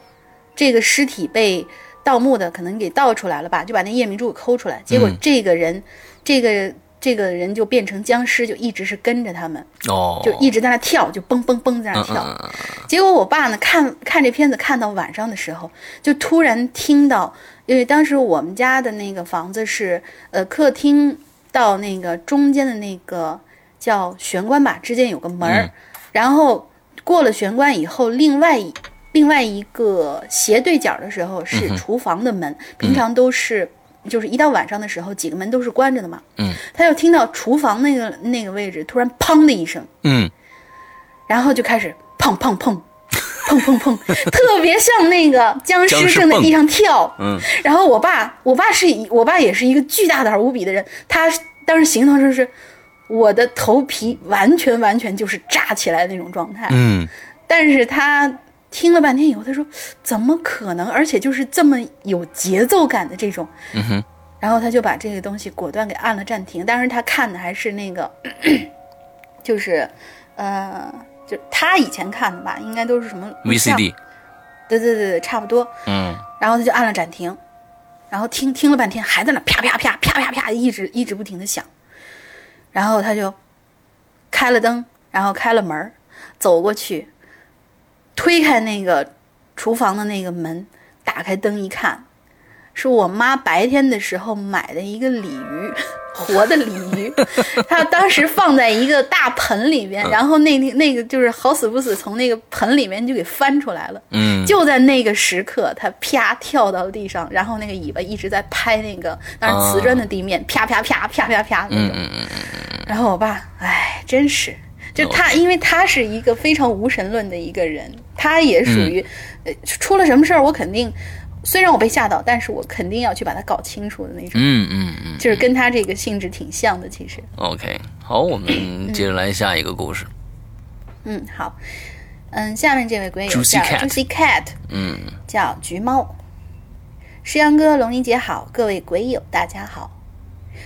B: 这个尸体被盗墓的可能给盗出来了吧，就把那夜明珠给抠出来，结果
A: 嗯。
B: 这个人，这个这个人就变成僵尸，就一直是跟着他们，
A: 哦，
B: 就一直在那跳，就蹦蹦蹦在那
A: 嗯
B: 跳。结果我爸呢，看看这片子看到晚上的时候，就突然听到，因为当时我们家的那个房子是，呃，客厅到那个中间的那个叫玄关吧，之间有个门儿，
A: 嗯
B: 然后过了玄关以后，另外一另外一个斜对角的时候是
A: 嗯
B: 厨房的门，平常都是。就是一到晚上的时候，几个门都是关着的嘛。
A: 嗯，
B: 他就听到厨房那个那个位置突然砰的一声，
A: 嗯
B: 然后就开始砰砰砰，砰砰砰，特别像那个僵
A: 僵尸
B: 正在地上跳。
A: 嗯
B: 然后我爸，我爸是一我爸也是一个巨大胆无比的人，他当时形容就是我的头皮完全完全就是炸起来的那种状态。
A: 嗯
B: 但是他听了半天以后，他说怎么可能？而且就是这么有节奏感的这种。
A: 嗯哼，
B: 然后他就把这个东西果断给按了暂停。当时他看的还是那个，就是，呃，就他以前看的吧，应该都是什么
A: ，VCD，
B: 对对对对，差不多。
A: 嗯
B: 然后他就按了暂停，然后听听了半天，还在那啪啪啪啪啪啪一直一直不停的响。然后他就开了灯，然后开了门走过去，推开那个厨房的那个门，打开灯一看，是我妈白天的时候买的一个鲤鱼，活的鲤鱼，她当时放在一个大盆里边，然后那那那个就是好死不死从那个盆里面就给翻出来了。
A: 嗯，
B: 就在那个时刻，它啪跳到了地上，然后那个尾巴一直在拍那个那是瓷砖的地面，啪啪啪啪啪啪那种。
A: 嗯嗯嗯嗯
B: 然后我爸，哎，真是，就他，因为他是一个非常无神论的一个人，他也属于，呃，出了什么事儿，我肯定，虽然我被吓到，但是我肯定要去把它搞清楚的那种，
A: 嗯嗯嗯
B: 就是跟他这个性质挺像的，其实。
A: ，OK，好，我们接着来下一个故事。
B: 嗯，好，嗯，下面这位鬼友叫 Juicy Cat，
A: 嗯
B: 叫橘猫。石阳哥、龙鳞姐好，各位鬼友大家好。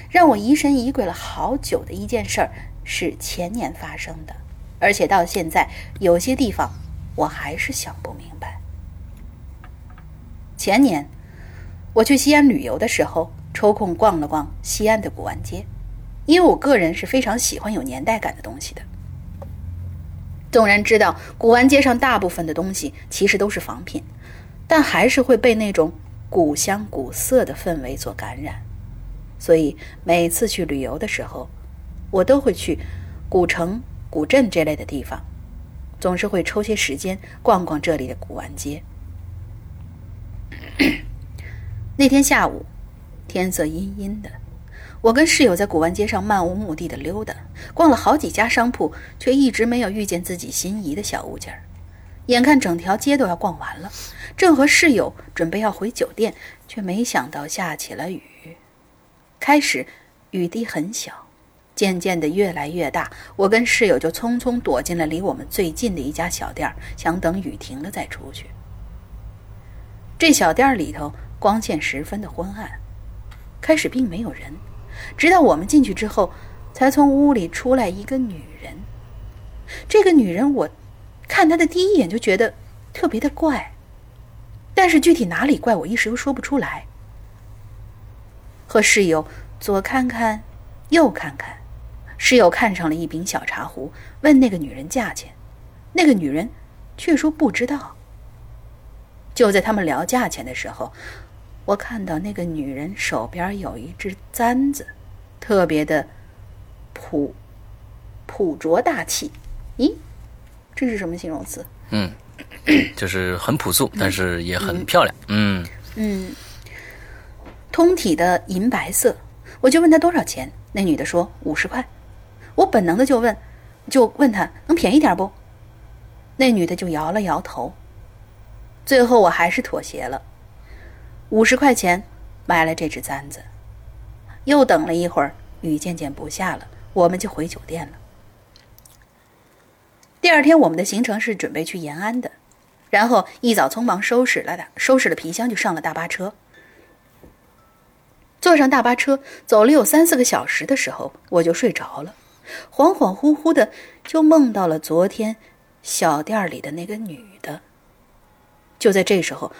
B: 让我疑神疑鬼了好久的一件事儿是前年发生的，而且到现在有些地方我还是想不明白。前年我去西安旅游的时候，抽空逛了逛西安的古玩街，因为我个人是非常喜欢有年代感的东西的。纵然知道古玩街上大部分的东西其实都是仿品，但还是会被那种古香古色的氛围所感染。所以每次去旅游的时候，我都会去古城、古镇这类的地方，总是会抽些时间逛逛这里的古玩街。那天下午，天色阴阴的，我跟室友在古玩街上漫无目的的溜达，逛了好几家商铺，却一直没有遇见自己心仪的小物件。眼看整条街都要逛完了，正和室友准备要回酒店，却没想到下起了雨。开始雨滴很小，渐渐的越来越大，我跟室友就匆匆躲进了离我们最近的一家小店，想等雨停了再出去。这小店里头光线十分的昏暗，开始并没有人，直到我们进去之后，才从屋里出来一个女人。这个女人，我看她的第一眼就觉得特别的怪，但是具体哪里怪，我一时又说不出来。和室友左看看，右看看，室友看上了一柄小茶壶，问那个女人价钱，那个女人却说不知道。就在他们聊价钱的时候，我看到那个女人手边有一只簪子，特别的朴朴拙大气。咦，这是什么形容词？
A: 嗯，就是很朴素，但是也很漂亮。嗯
B: 嗯，通体的银白色。我就问她多少钱，那女的说五十块。我本能的就问，就问她能便宜点不？那女的就摇了摇头。最后我还是妥协了，五十块钱买了这只簪子。又等了一会儿，雨渐渐不下了，我们就回酒店了。第二天，我们的行程是准备去延安的，然后一早匆忙收拾了的收拾了皮箱，就上了大巴车。坐上大巴车，走了有三四个小时的时候，我就睡着了，恍恍惚惚的就梦到了昨天小店里的那个女的。就在这时候，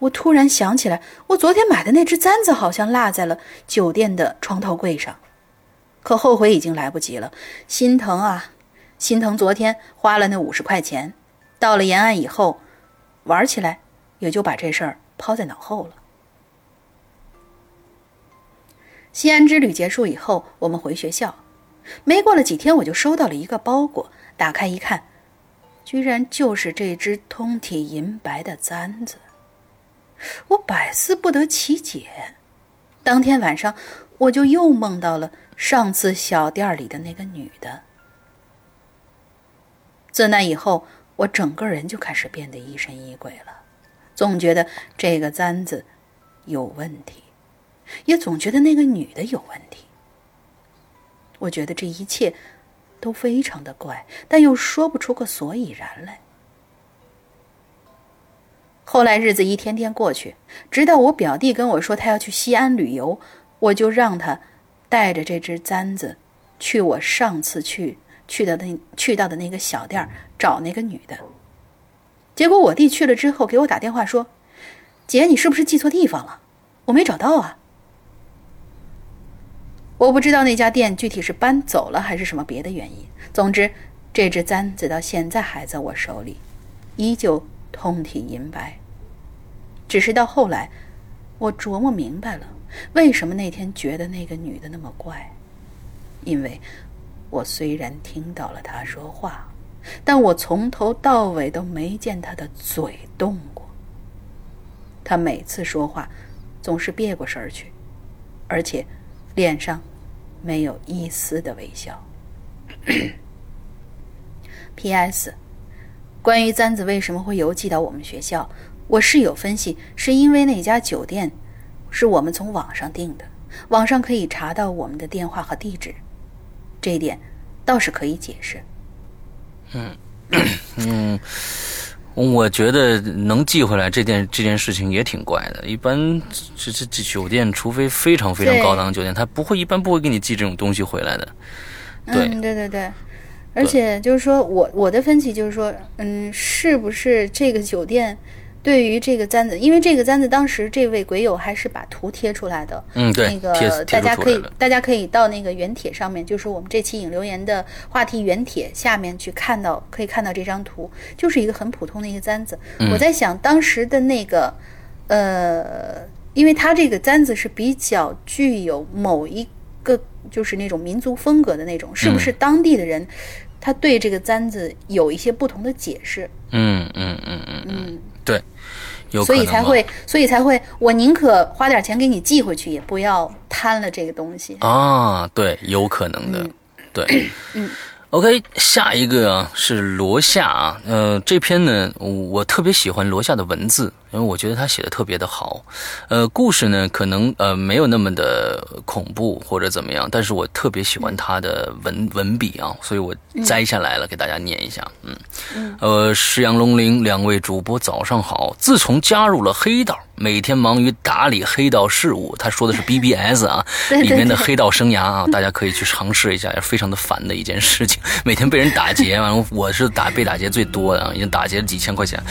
B: 我突然想起来，我昨天买的那只簪子好像落在了酒店的床头柜上，可后悔已经来不及了，心疼啊，心疼昨天花了那五十块钱，到了延安以后，玩起来也就把这事儿抛在脑后了。西安之旅结束以后，我们回学校。没过了几天，我就收到了一个包裹，打开一看，居然就是这只通体银白的簪子。我百思不得其解。当天晚上，我就又梦到了上次小店里的那个女的。自那以后，我整个人就开始变得疑神疑鬼了，总觉得这个簪子有问题。也总觉得那个女的有问题。我觉得这一切都非常的怪，但又说不出个所以然来。后来日子一天天过去，直到我表弟跟我说他要去西安旅游，我就让他带着这只簪子去我上次去去的那去到的那个小店找那个女的。结果我弟去了之后给我打电话说：“姐，你是不是记错地方了？我没找到啊。”我不知道那家店具体是搬走了还是什么别的原因。总之，这只簪子到现在还在我手里，依旧通体银白。只是到后来，我琢磨明白了，为什么那天觉得那个女的那么怪。因为，我虽然听到了她说话，但我从头到尾都没见她的嘴动过。她每次说话，总是别过身去，而且。脸上没有一丝的微笑。P.S. 关于簪子为什么会邮寄到我们学校，我室友分析是因为那家酒店是我们从网上订的，网上可以查到我们的电话和地址，这一点倒是可以解释。
A: 嗯嗯。我觉得能寄回来这件这件事情也挺怪的。一般这这这酒店，除非非常非常高档酒店，他不会一般不会给你寄这种东西回来的。对
B: 对对对，而且就是说我我的分析就是说，嗯，是不是这个酒店？对于这个簪子，因为这个簪子当时这位鬼友还是把图贴出来的，
A: 嗯，对，
B: 那个大家可以大家可以到那个原帖上面，就是我们这期引留言的话题原帖下面去看到，可以看到这张图，就是一个很普通的一个簪子。我在想当时的那个，呃，因为它这个簪子是比较具有某一个就是那种民族风格的那种，是不是当地的人他对这个簪子有一些不同的解释？
A: 嗯嗯嗯嗯嗯，对。
B: 所以才会，所以才会，我宁可花点钱给你寄回去，也不要贪了这个东西
A: 啊！对，有可能的，对，
B: 嗯。
A: OK，下一个啊是罗夏啊，呃，这篇呢我特别喜欢罗夏的文字，因为我觉得他写的特别的好，呃，故事呢可能呃没有那么的恐怖或者怎么样，但是我特别喜欢他的文文笔啊，所以我摘下来了给大家念一下，嗯，呃，石阳龙鳞两位主播早上好，自从加入了黑道。每天忙于打理黑道事务，他说的是 BBS 啊，里面的黑道生涯啊，大家可以去尝试一下，也非常的烦的一件事情。每天被人打劫，完了我是打被打劫最多的啊，已经打劫了几千块钱。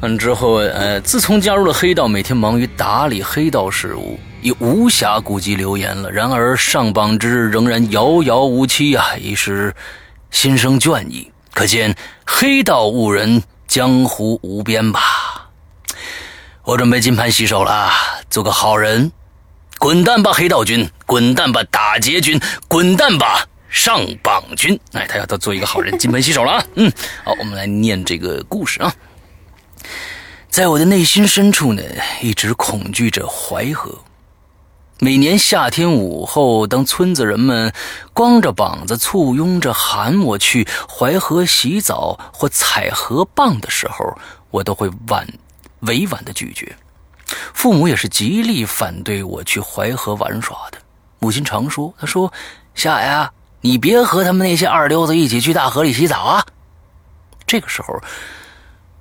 A: 完之后，呃，自从加入了黑道，每天忙于打理黑道事务，已无暇顾及留言了。然而上榜之日仍然遥遥无期啊，一时心生倦意。可见黑道误人，江湖无边吧。我准备金盘洗手了，做个好人，滚蛋吧黑道军，滚蛋吧打劫军，滚蛋吧上榜军！哎，他要他做一个好人，金盆洗手了啊！嗯，好，我们来念这个故事啊。在我的内心深处呢，一直恐惧着淮河。每年夏天午后，当村子人们光着膀子簇拥着喊我去淮河洗澡或采河蚌的时候，我都会婉。委婉的拒绝，父母也是极力反对我去淮河玩耍的。母亲常说：“她说，夏呀，你别和他们那些二流子一起去大河里洗澡啊。”这个时候，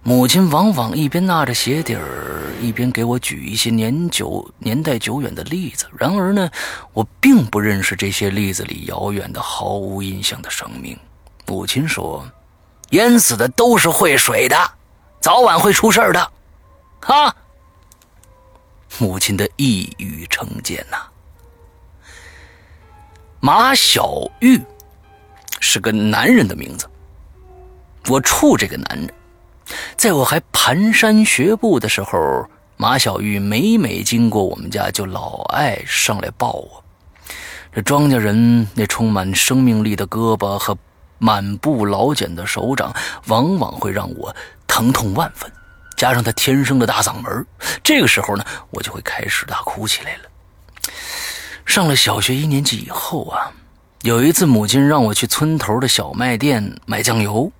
A: 母亲往往一边纳着鞋底儿，一边给我举一些年久年代久远的例子。然而呢，我并不认识这些例子里遥远的、毫无印象的生命。母亲说：“淹死的都是会水的，早晚会出事儿的。”啊！母亲的一语成谶呐。马小玉是个男人的名字，我处这个男人，在我还蹒跚学步的时候，马小玉每每经过我们家，就老爱上来抱我。这庄稼人那充满生命力的胳膊和满布老茧的手掌，往往会让我疼痛万分。加上他天生的大嗓门，这个时候呢，我就会开始大哭起来了。上了小学一年级以后啊，有一次母亲让我去村头的小卖店买酱油，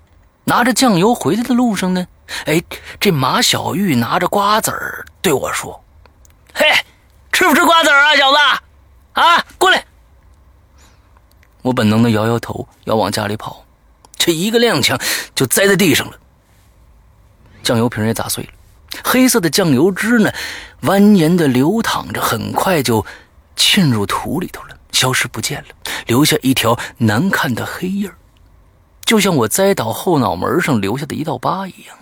A: 拿着酱油回来的路上呢，哎，这马小玉拿着瓜子儿对我说：“嘿，吃不吃瓜子啊，小子？啊，过来！”我本能的摇摇头，要往家里跑，这一个踉跄就栽在地上了，酱油瓶也砸碎了，黑色的酱油汁呢，蜿蜒的流淌着，很快就。浸入土里头了，消失不见了，留下一条难看的黑印儿，就像我栽倒后脑门上留下的一道疤一样。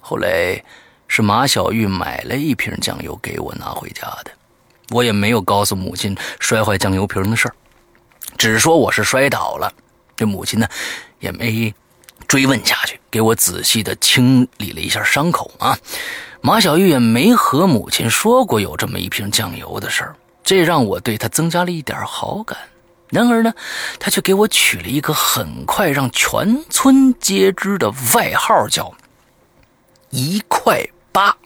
A: 后来是马小玉买了一瓶酱油给我拿回家的，我也没有告诉母亲摔坏酱油瓶的事儿，只说我是摔倒了。这母亲呢也没追问下去，给我仔细的清理了一下伤口啊。马小玉也没和母亲说过有这么一瓶酱油的事儿。这让我对她增加了一点好感。然而呢，他却给我取了一个很快让全村皆知的外号，叫“一块八”。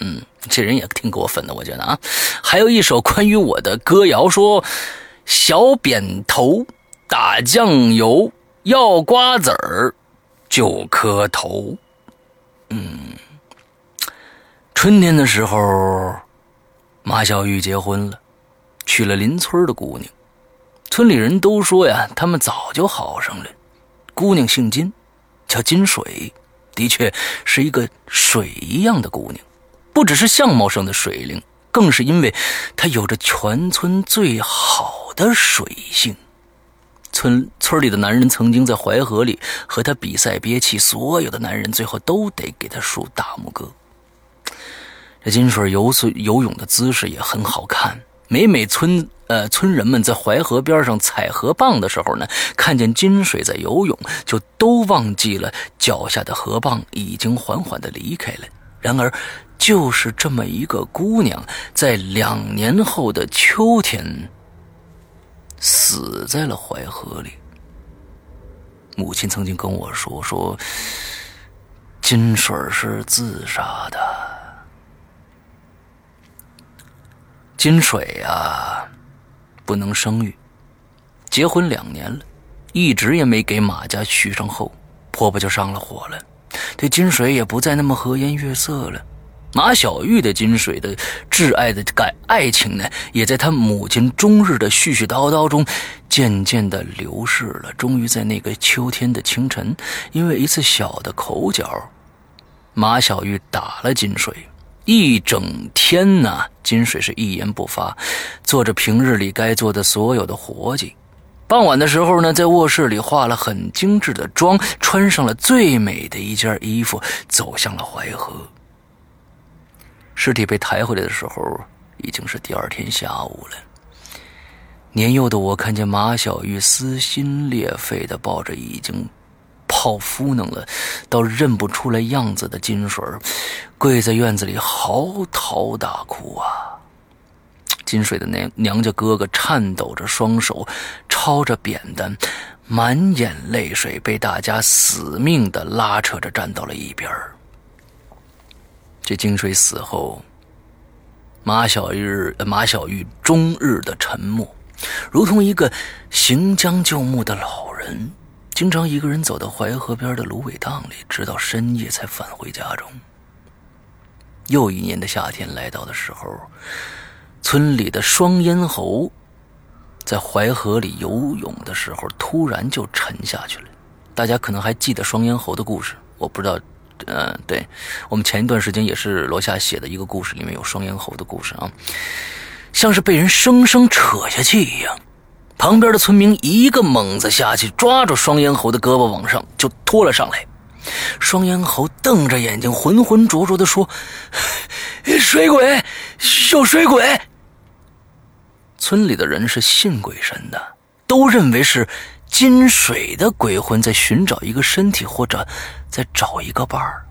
A: 嗯，这人也挺过分的，我觉得啊。还有一首关于我的歌谣，说：“小扁头打酱油，要瓜子儿就磕头。”嗯，春天的时候。马小玉结婚了，娶了邻村的姑娘。村里人都说呀，他们早就好上了。姑娘姓金，叫金水，的确是一个水一样的姑娘。不只是相貌上的水灵，更是因为她有着全村最好的水性。村村里的男人曾经在淮河里和她比赛憋气，所有的男人最后都得给她竖大拇哥。这金水游水游泳的姿势也很好看。每每村呃村人们在淮河边上采河蚌的时候呢，看见金水在游泳，就都忘记了脚下的河蚌已经缓缓的离开了。然而，就是这么一个姑娘，在两年后的秋天，死在了淮河里。母亲曾经跟我说：“说金水是自杀的。”金水呀，不能生育，结婚两年了，一直也没给马家续上后，婆婆就上了火了，对金水也不再那么和颜悦色了。马小玉的金水的挚爱的感爱情呢，也在他母亲终日的絮絮叨叨中，渐渐的流逝了。终于在那个秋天的清晨，因为一次小的口角，马小玉打了金水。一整天呢，金水是一言不发，做着平日里该做的所有的活计。傍晚的时候呢，在卧室里化了很精致的妆，穿上了最美的一件衣服，走向了淮河。尸体被抬回来的时候，已经是第二天下午了。年幼的我看见马小玉撕心裂肺的抱着已经。泡敷弄了，到认不出来样子的金水跪在院子里嚎啕大哭啊！金水的娘娘家哥哥颤抖着双手，抄着扁担，满眼泪水，被大家死命的拉扯着站到了一边儿这金水死后，马小玉马小玉终日的沉默，如同一个行将就木的老人。经常一个人走到淮河边的芦苇荡里，直到深夜才返回家中。又一年的夏天来到的时候，村里的双咽喉在淮河里游泳的时候，突然就沉下去了。大家可能还记得双咽喉的故事，我不知道，嗯，对我们前一段时间也是罗夏写的一个故事，里面有双咽喉的故事啊，像是被人生生扯下去一样。旁边的村民一个猛子下去，抓住双咽喉的胳膊往上就拖了上来。双咽喉瞪着眼睛，浑浑浊浊的说：“水鬼，有水鬼！”村里的人是信鬼神的，都认为是金水的鬼魂在寻找一个身体，或者在找一个伴儿。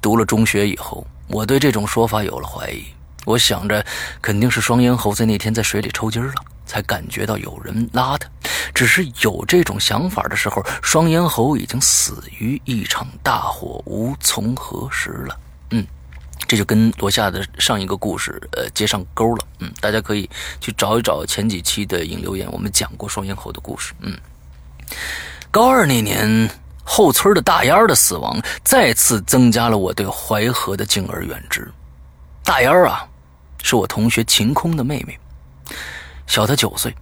A: 读了中学以后，我对这种说法有了怀疑。我想着，肯定是双咽喉在那天在水里抽筋了，才感觉到有人拉他。只是有这种想法的时候，双咽喉已经死于一场大火，无从核实了。嗯，这就跟罗夏的上一个故事呃接上钩了。嗯，大家可以去找一找前几期的引流言，我们讲过双咽喉的故事。嗯，高二那年，后村的大烟的死亡，再次增加了我对淮河的敬而远之。大烟啊！是我同学晴空的妹妹，小她九岁，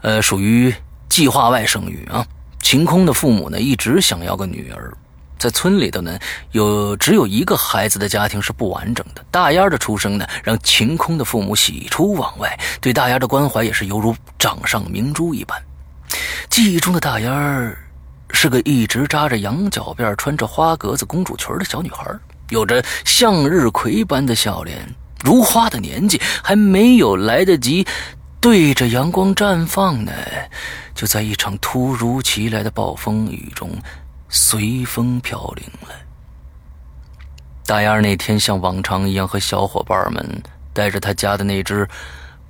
A: 呃，属于计划外生育啊。晴空的父母呢，一直想要个女儿，在村里头呢，有只有一个孩子的家庭是不完整的。大丫的出生呢，让晴空的父母喜出望外，对大丫的关怀也是犹如掌上明珠一般。记忆中的大丫是个一直扎着羊角辫、穿着花格子公主裙的小女孩，有着向日葵般的笑脸。如花的年纪还没有来得及对着阳光绽放呢，就在一场突如其来的暴风雨中随风飘零了。大丫那天像往常一样和小伙伴们带着他家的那只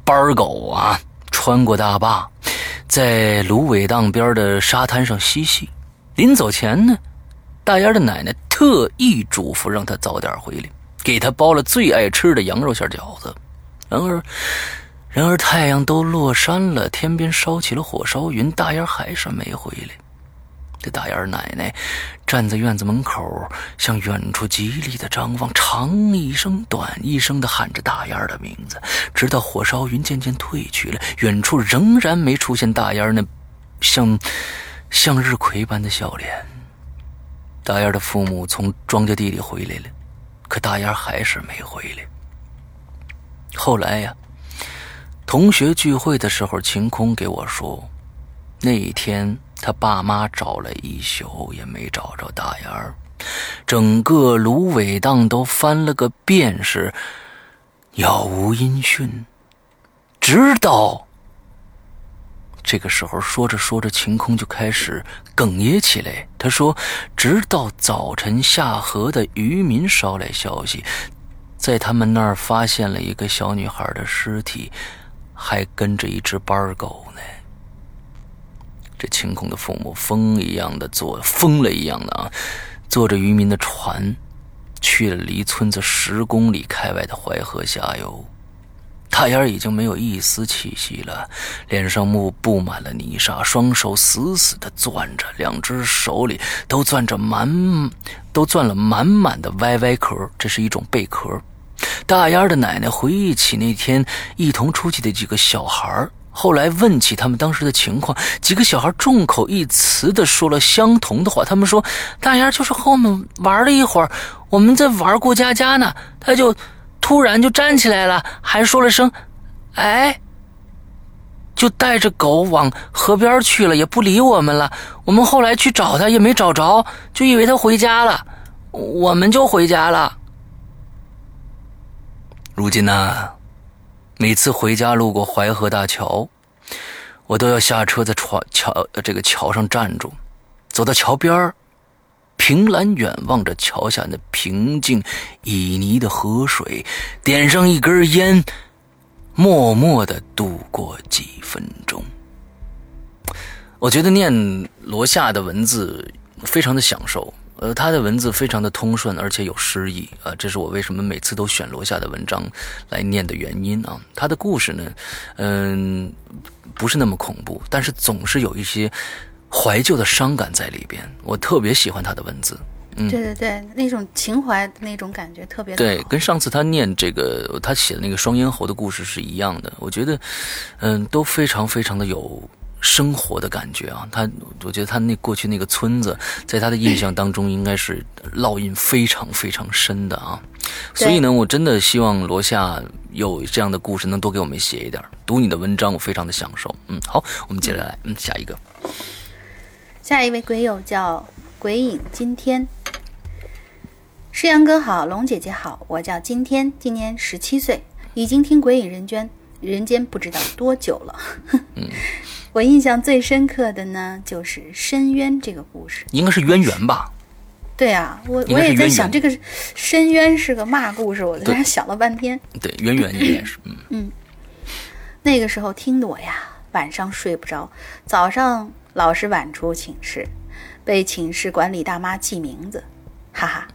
A: 班狗啊，穿过大坝，在芦苇荡边的沙滩上嬉戏。临走前呢，大丫的奶奶特意嘱咐让他早点回来。给他包了最爱吃的羊肉馅饺子，然而，然而太阳都落山了，天边烧起了火烧云，大烟还是没回来。这大烟奶奶站在院子门口，向远处极力的张望，长一声短一声的喊着大烟的名字，直到火烧云渐渐退去了，远处仍然没出现大烟那像向日葵般的笑脸。大烟的父母从庄稼地里回来了。可大丫还是没回来。后来呀，同学聚会的时候，晴空给我说，那一天他爸妈找了一宿也没找着大丫整个芦苇荡都翻了个遍，是杳无音讯，直到。这个时候，说着说着，晴空就开始哽咽起来。他说：“直到早晨下河的渔民捎来消息，在他们那儿发现了一个小女孩的尸体，还跟着一只班狗呢。”这晴空的父母疯一样的坐，疯了一样的啊，坐着渔民的船，去了离村子十公里开外的淮河下游。大烟已经没有一丝气息了，脸上布布满了泥沙，双手死死地攥着，两只手里都攥着满，都攥了满满的歪歪壳，这是一种贝壳。大丫的奶奶回忆起那天一同出去的几个小孩，后来问起他们当时的情况，几个小孩众口一词地说了相同的话。他们说，大丫就是和我们玩了一会儿，我们在玩过家家呢，他就。突然就站起来了，还说了声“哎”，就带着狗往河边去了，也不理我们了。我们后来去找他，也没找着，就以为他回家了，我们就回家了。如今呢，每次回家路过淮河大桥，我都要下车在桥桥这个桥上站住，走到桥边儿。凭栏远望着桥下那平静旖旎的河水，点上一根烟，默默的度过几分钟。我觉得念罗夏的文字非常的享受，呃，他的文字非常的通顺，而且有诗意啊，这是我为什么每次都选罗夏的文章来念的原因啊。他的故事呢，嗯，不是那么恐怖，但是总是有一些。怀旧的伤感在里边，我特别喜欢他的文字，嗯
B: 对对对，那种情怀的那种感觉特别
A: 对，跟上次他念这个他写的那个双咽喉的故事是一样的。我觉得，嗯，都非常非常的有生活的感觉啊。他，我觉得他那过去那个村子，在他的印象当中应该是烙印非常非常深的啊。所以呢，我真的希望罗夏有这样的故事能多给我们写一点。读你的文章，我非常的享受。嗯，好，我们接着来，嗯，下一个。
B: 下一位鬼友叫鬼影今天，诗阳哥好，龙姐姐好，我叫今天，今年十七岁，已经听鬼影人间人间不知道多久了。我印象最深刻的呢，就是深渊这个故事。
A: 应该是渊源吧？
B: 对啊，我我也在想，这个深渊是个嘛故事，我在那想了半天。
A: 对，渊源应该是，嗯，
B: 那个时候听得我呀，晚上睡不着，早上老是晚出寝室，被寝室管理大妈记名字，哈哈。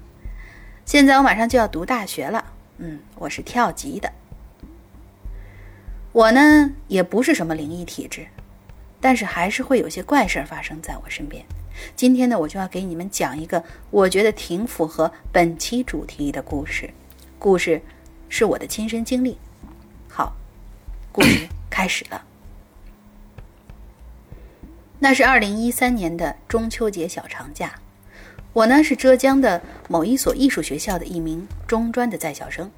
B: 现在我马上就要读大学了，嗯，我是跳级的。我呢也不是什么灵异体质，但是还是会有些怪事儿发生在我身边。今天呢，我就要给你们讲一个我觉得挺符合本期主题的故事，故事是我的亲身经历。好，故事 开始了。那是二零一三年的中秋节小长假，我呢是浙江的某一所艺术学校的一名中专的在校生。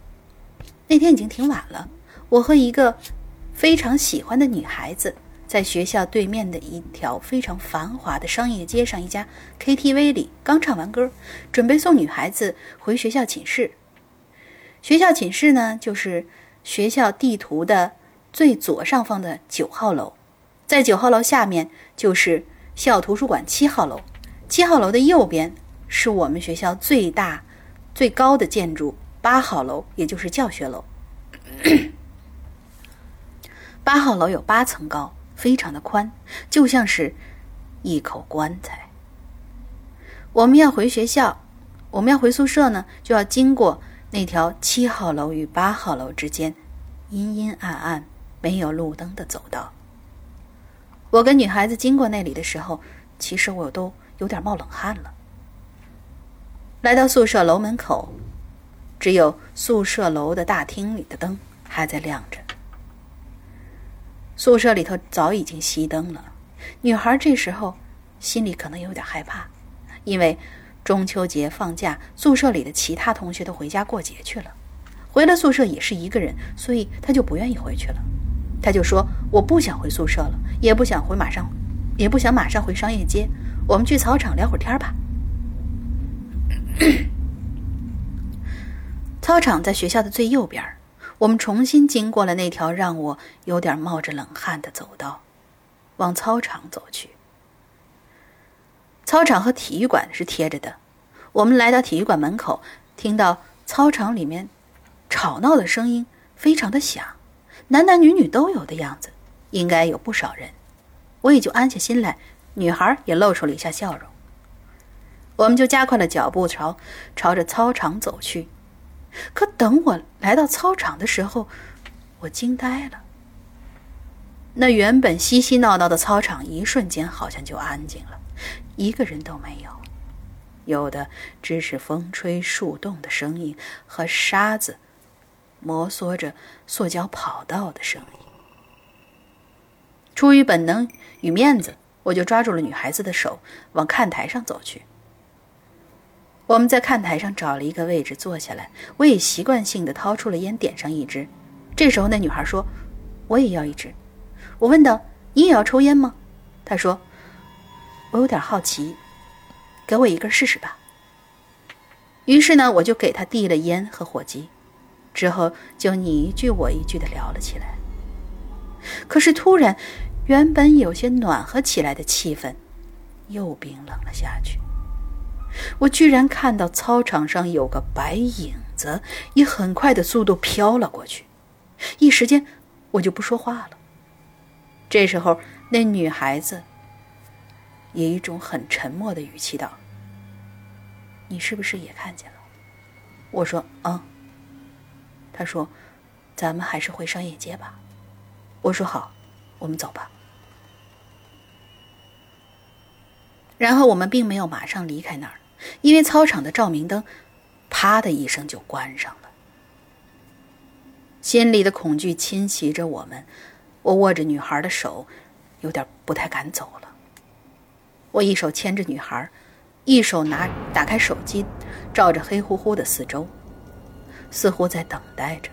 B: 那天已经挺晚了，我和一个非常喜欢的女孩子，在学校对面的一条非常繁华的商业街上一家 KTV 里刚唱完歌，准备送女孩子回学校寝室。学校寝室呢，就是学校地图的最左上方的九号楼，在九号楼下面就是校图书馆七号楼，七号楼的右边是我们学校最大、最高的建筑八号楼，也就是教学楼。八号楼有八层高，非常的宽，就像是一口棺材。我们要回学校，我们要回宿舍呢，就要经过那条七号楼与八号楼之间阴阴暗暗、没有路灯的走道。我跟女孩子经过那里的时候，其实我都有点冒冷汗了。来到宿舍楼门口，只有宿舍楼的大厅里的灯还在亮着。宿舍里头早已经熄灯了，女孩这时候心里可能有点害怕，因为中秋节放假，宿舍里的其他同学都回家过节去了，回了宿舍也是一个人，所以她就不愿意回去了。她就说：“我不想回宿舍了，也不想回马上，也不想马上回商业街，我们去操场聊会儿天吧。”操场在学校的最右边。我们重新经过了那条让我有点冒着冷汗的走道，往操场走去。操场和体育馆是贴着的。我们来到体育馆门口，听到操场里面吵闹的声音非常的响，男男女女都有的样子，应该有不少人。我也就安下心来，女孩也露出了一下笑容。我们就加快了脚步朝朝着操场走去。可等我来到操场的时候，我惊呆了。那原本嬉嬉闹闹的操场，一瞬间好像就安静了，一个人都没有，有的只是风吹树动的声音和沙子摩挲着塑胶跑道的声音。出于本能与面子，我就抓住了女孩子的手，往看台上走去。我们在看台上找了一个位置坐下来，我也习惯性的掏出了烟，点上一支。这时候，那女孩说：“我也要一支。”我问道：“你也要抽烟吗？”她说：“我有点好奇，给我一根试试吧。”于是呢，我就给她递了烟和火机，之后就你一句我一句的聊了起来。可是突然，原本有些暖和起来的气氛，又冰冷了下去。我居然看到操场上有个白影子，以很快的速度飘了过去。一时间，我就不说话了。这时候，那女孩子以一种很沉默的语气道：“你是不是也看见了？”我说：“嗯。”她说：“咱们还是回商业街吧。”我说：“好，我们走吧。”然后我们并没有马上离开那儿，因为操场的照明灯“啪”的一声就关上了。心里的恐惧侵袭着我们，我握着女孩的手，有点不太敢走了。我一手牵着女孩，一手拿打开手机，照着黑乎乎的四周，似乎在等待着，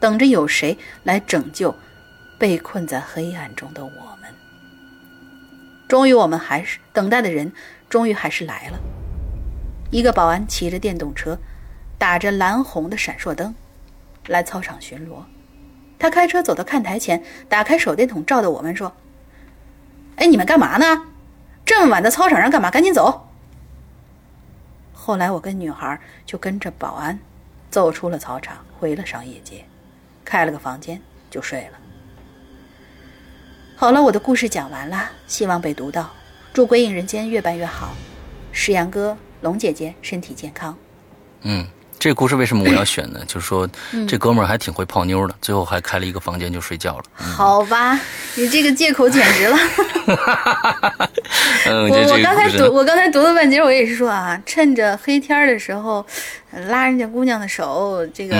B: 等着有谁来拯救被困在黑暗中的我们。终于，我们还是等待的人，终于还是来了。一个保安骑着电动车，打着蓝红的闪烁灯。来操场巡逻，他开车走到看台前，打开手电筒照着我们说：“哎，你们干嘛呢？这么晚在操场上干嘛？赶紧走！”后来我跟女孩就跟着保安走出了操场，回了商业街，开了个房间就睡了。好了，我的故事讲完了，希望被读到。祝鬼影人间越办越好，石阳哥、龙姐姐身体健康。
A: 嗯。这个故事为什么我要选呢？就是说，这哥们儿还挺会泡妞的，最后还开了一个房间就睡觉了。
B: 好吧，你这个借口简直了。
A: 我
B: 我刚才读，我刚才读了半截，我也是说啊，趁着黑天的时候拉人家姑娘的手，这个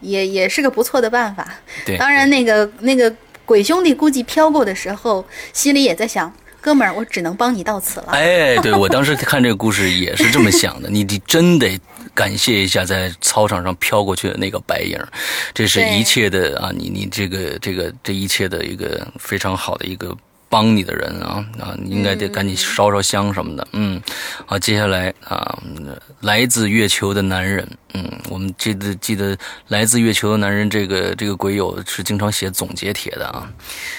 B: 也也是个不错的办法。
A: 对，
B: 当然那个那个鬼兄弟估计飘过的时候，心里也在想。哥们儿，我只能帮你到此了。
A: 哎，对我当时看这个故事也是这么想的。你你 真得感谢一下在操场上飘过去的那个白影，这是一切的啊！你你这个这个这一切的一个非常好的一个。帮你的人啊啊，你应该得赶紧烧烧香什么的。嗯，好，接下来啊，来自月球的男人。嗯，我们记得记得来自月球的男人这个这个鬼友是经常写总结帖的啊。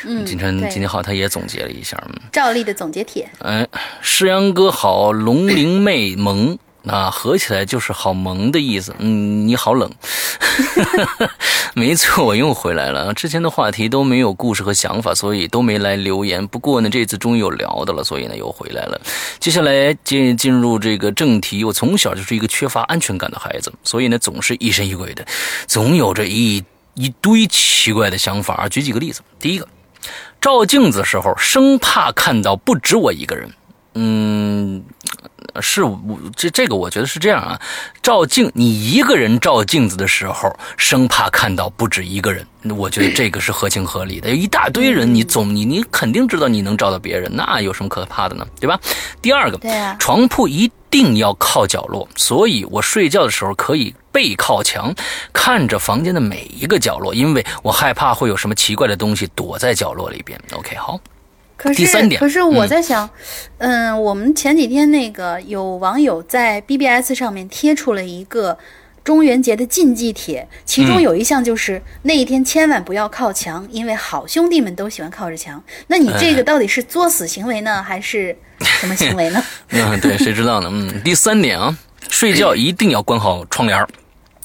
B: 嗯，
A: 今天今天好，他也总结了一下。嗯，
B: 赵丽的总结帖。
A: 哎，诗阳哥好，龙灵妹萌。啊，合起来就是好萌的意思。嗯，你好冷。没错，我又回来了。之前的话题都没有故事和想法，所以都没来留言。不过呢，这次终于有聊的了，所以呢又回来了。接下来进进入这个正题。我从小就是一个缺乏安全感的孩子，所以呢总是疑神疑鬼的，总有着一一堆奇怪的想法。举几个例子。第一个，照镜子的时候生怕看到不止我一个人。嗯。是我这这个我觉得是这样啊，照镜你一个人照镜子的时候，生怕看到不止一个人，我觉得这个是合情合理的。有一大堆人，你总你你肯定知道你能照到别人，那有什么可怕的呢？对吧？第二个，床铺一定要靠角落，所以我睡觉的时候可以背靠墙，看着房间的每一个角落，因为我害怕会有什么奇怪的东西躲在角落里边。OK，好。
B: 可是，可是我在想，嗯，我们前几天那个有网友在 BBS 上面贴出了一个中元节的禁忌帖，其中有一项就是那一天千万不要靠墙，因为好兄弟们都喜欢靠着墙。那你这个到底是作死行为呢，还是什么行为呢？
A: 嗯，对，谁知道呢？嗯，第三点啊，睡觉 一定要关好窗帘。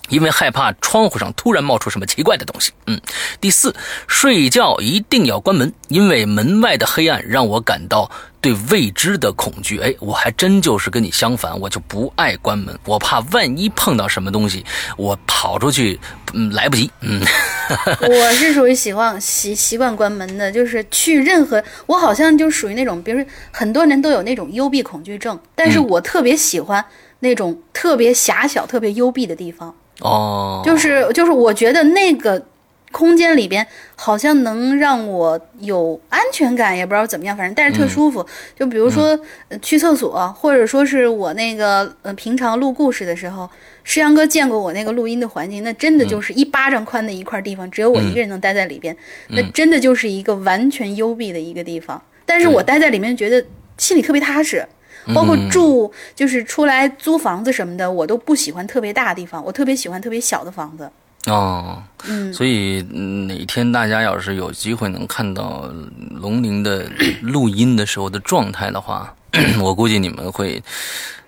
A: 因为害怕窗户上突然冒出什么奇怪的东西。嗯，第四，睡觉一定要关门，因为门外的黑暗让我感到对未知的恐惧。哎，我还真就是跟你相反，我就不爱关门，我怕万一碰到什么东西，我跑出去，嗯，来不及。嗯，
B: 我是属于习惯习习惯关门的，就是去任何，我好像就属于那种，比如说很多人都有那种幽闭恐惧症，但是我特别喜欢那种特别狭小、特别幽闭的地方。
A: 哦，
B: 就是就是，我觉得那个空间里边好像能让我有安全感，也不知道怎么样，反正待着特舒服。就比如说去厕所，或者说是我那个呃平常录故事的时候，师阳哥见过我那个录音的环境，那真的就是一巴掌宽的一块地方，只有我一个人能待在里边，那真的就是一个完全幽闭的一个地方。但是我待在里面，觉得心里特别踏实。包括住，就是出来租房子什么的，我都不喜欢特别大的地方，我特别喜欢特别小的房子。
A: 哦，
B: 嗯，
A: 所以哪天大家要是有机会能看到龙鳞的录音的时候的状态的话，我估计你们会，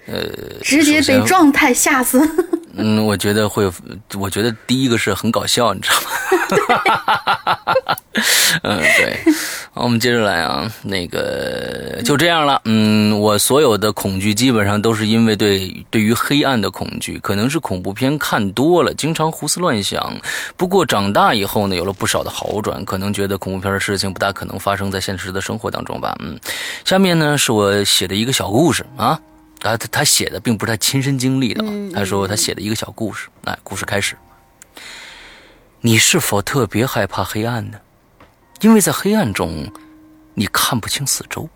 A: 呃，
B: 直接被状态吓死。
A: 嗯，我觉得会，我觉得第一个是很搞笑，你知道吗？嗯，对。好，我们接着来啊，那个就这样了。嗯，我所有的恐惧基本上都是因为对对于黑暗的恐惧，可能是恐怖片看多了，经常胡思乱想。不过长大以后呢，有了不少的好转，可能觉得恐怖片的事情不大可能发生在现实的生活当中吧。嗯，下面呢是我写的一个小故事啊。啊，他他写的并不是他亲身经历的他说他写的一个小故事。哎，故事开始。你是否特别害怕黑暗呢？因为在黑暗中，你看不清四周，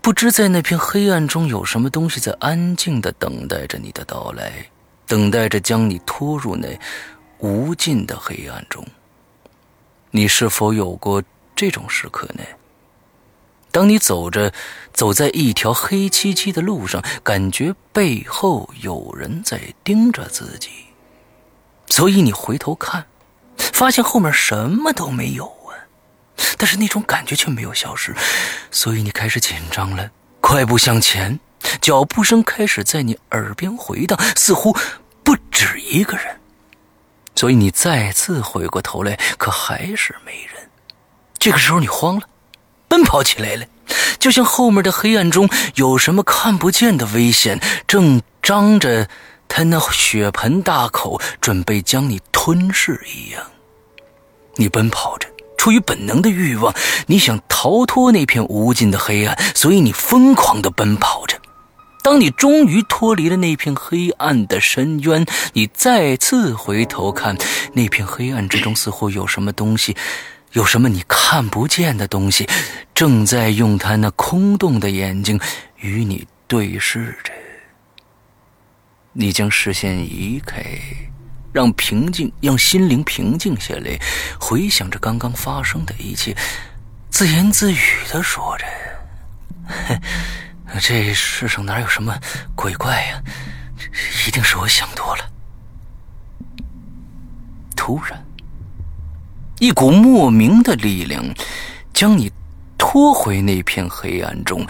A: 不知在那片黑暗中有什么东西在安静的等待着你的到来，等待着将你拖入那无尽的黑暗中。你是否有过这种时刻呢？当你走着，走在一条黑漆漆的路上，感觉背后有人在盯着自己，所以你回头看，发现后面什么都没有啊，但是那种感觉却没有消失，所以你开始紧张了，快步向前，脚步声开始在你耳边回荡，似乎不止一个人，所以你再次回过头来，可还是没人。这个时候你慌了。奔跑起来了，就像后面的黑暗中有什么看不见的危险正张着他那血盆大口，准备将你吞噬一样。你奔跑着，出于本能的欲望，你想逃脱那片无尽的黑暗，所以你疯狂的奔跑着。当你终于脱离了那片黑暗的深渊，你再次回头看，那片黑暗之中似乎有什么东西。有什么你看不见的东西，正在用他那空洞的眼睛与你对视着。你将视线移开，让平静，让心灵平静下来，回想着刚刚发生的一切，自言自语的说着：“ 这世上哪有什么鬼怪呀？一定是我想多了。”突然。一股莫名的力量，将你拖回那片黑暗中，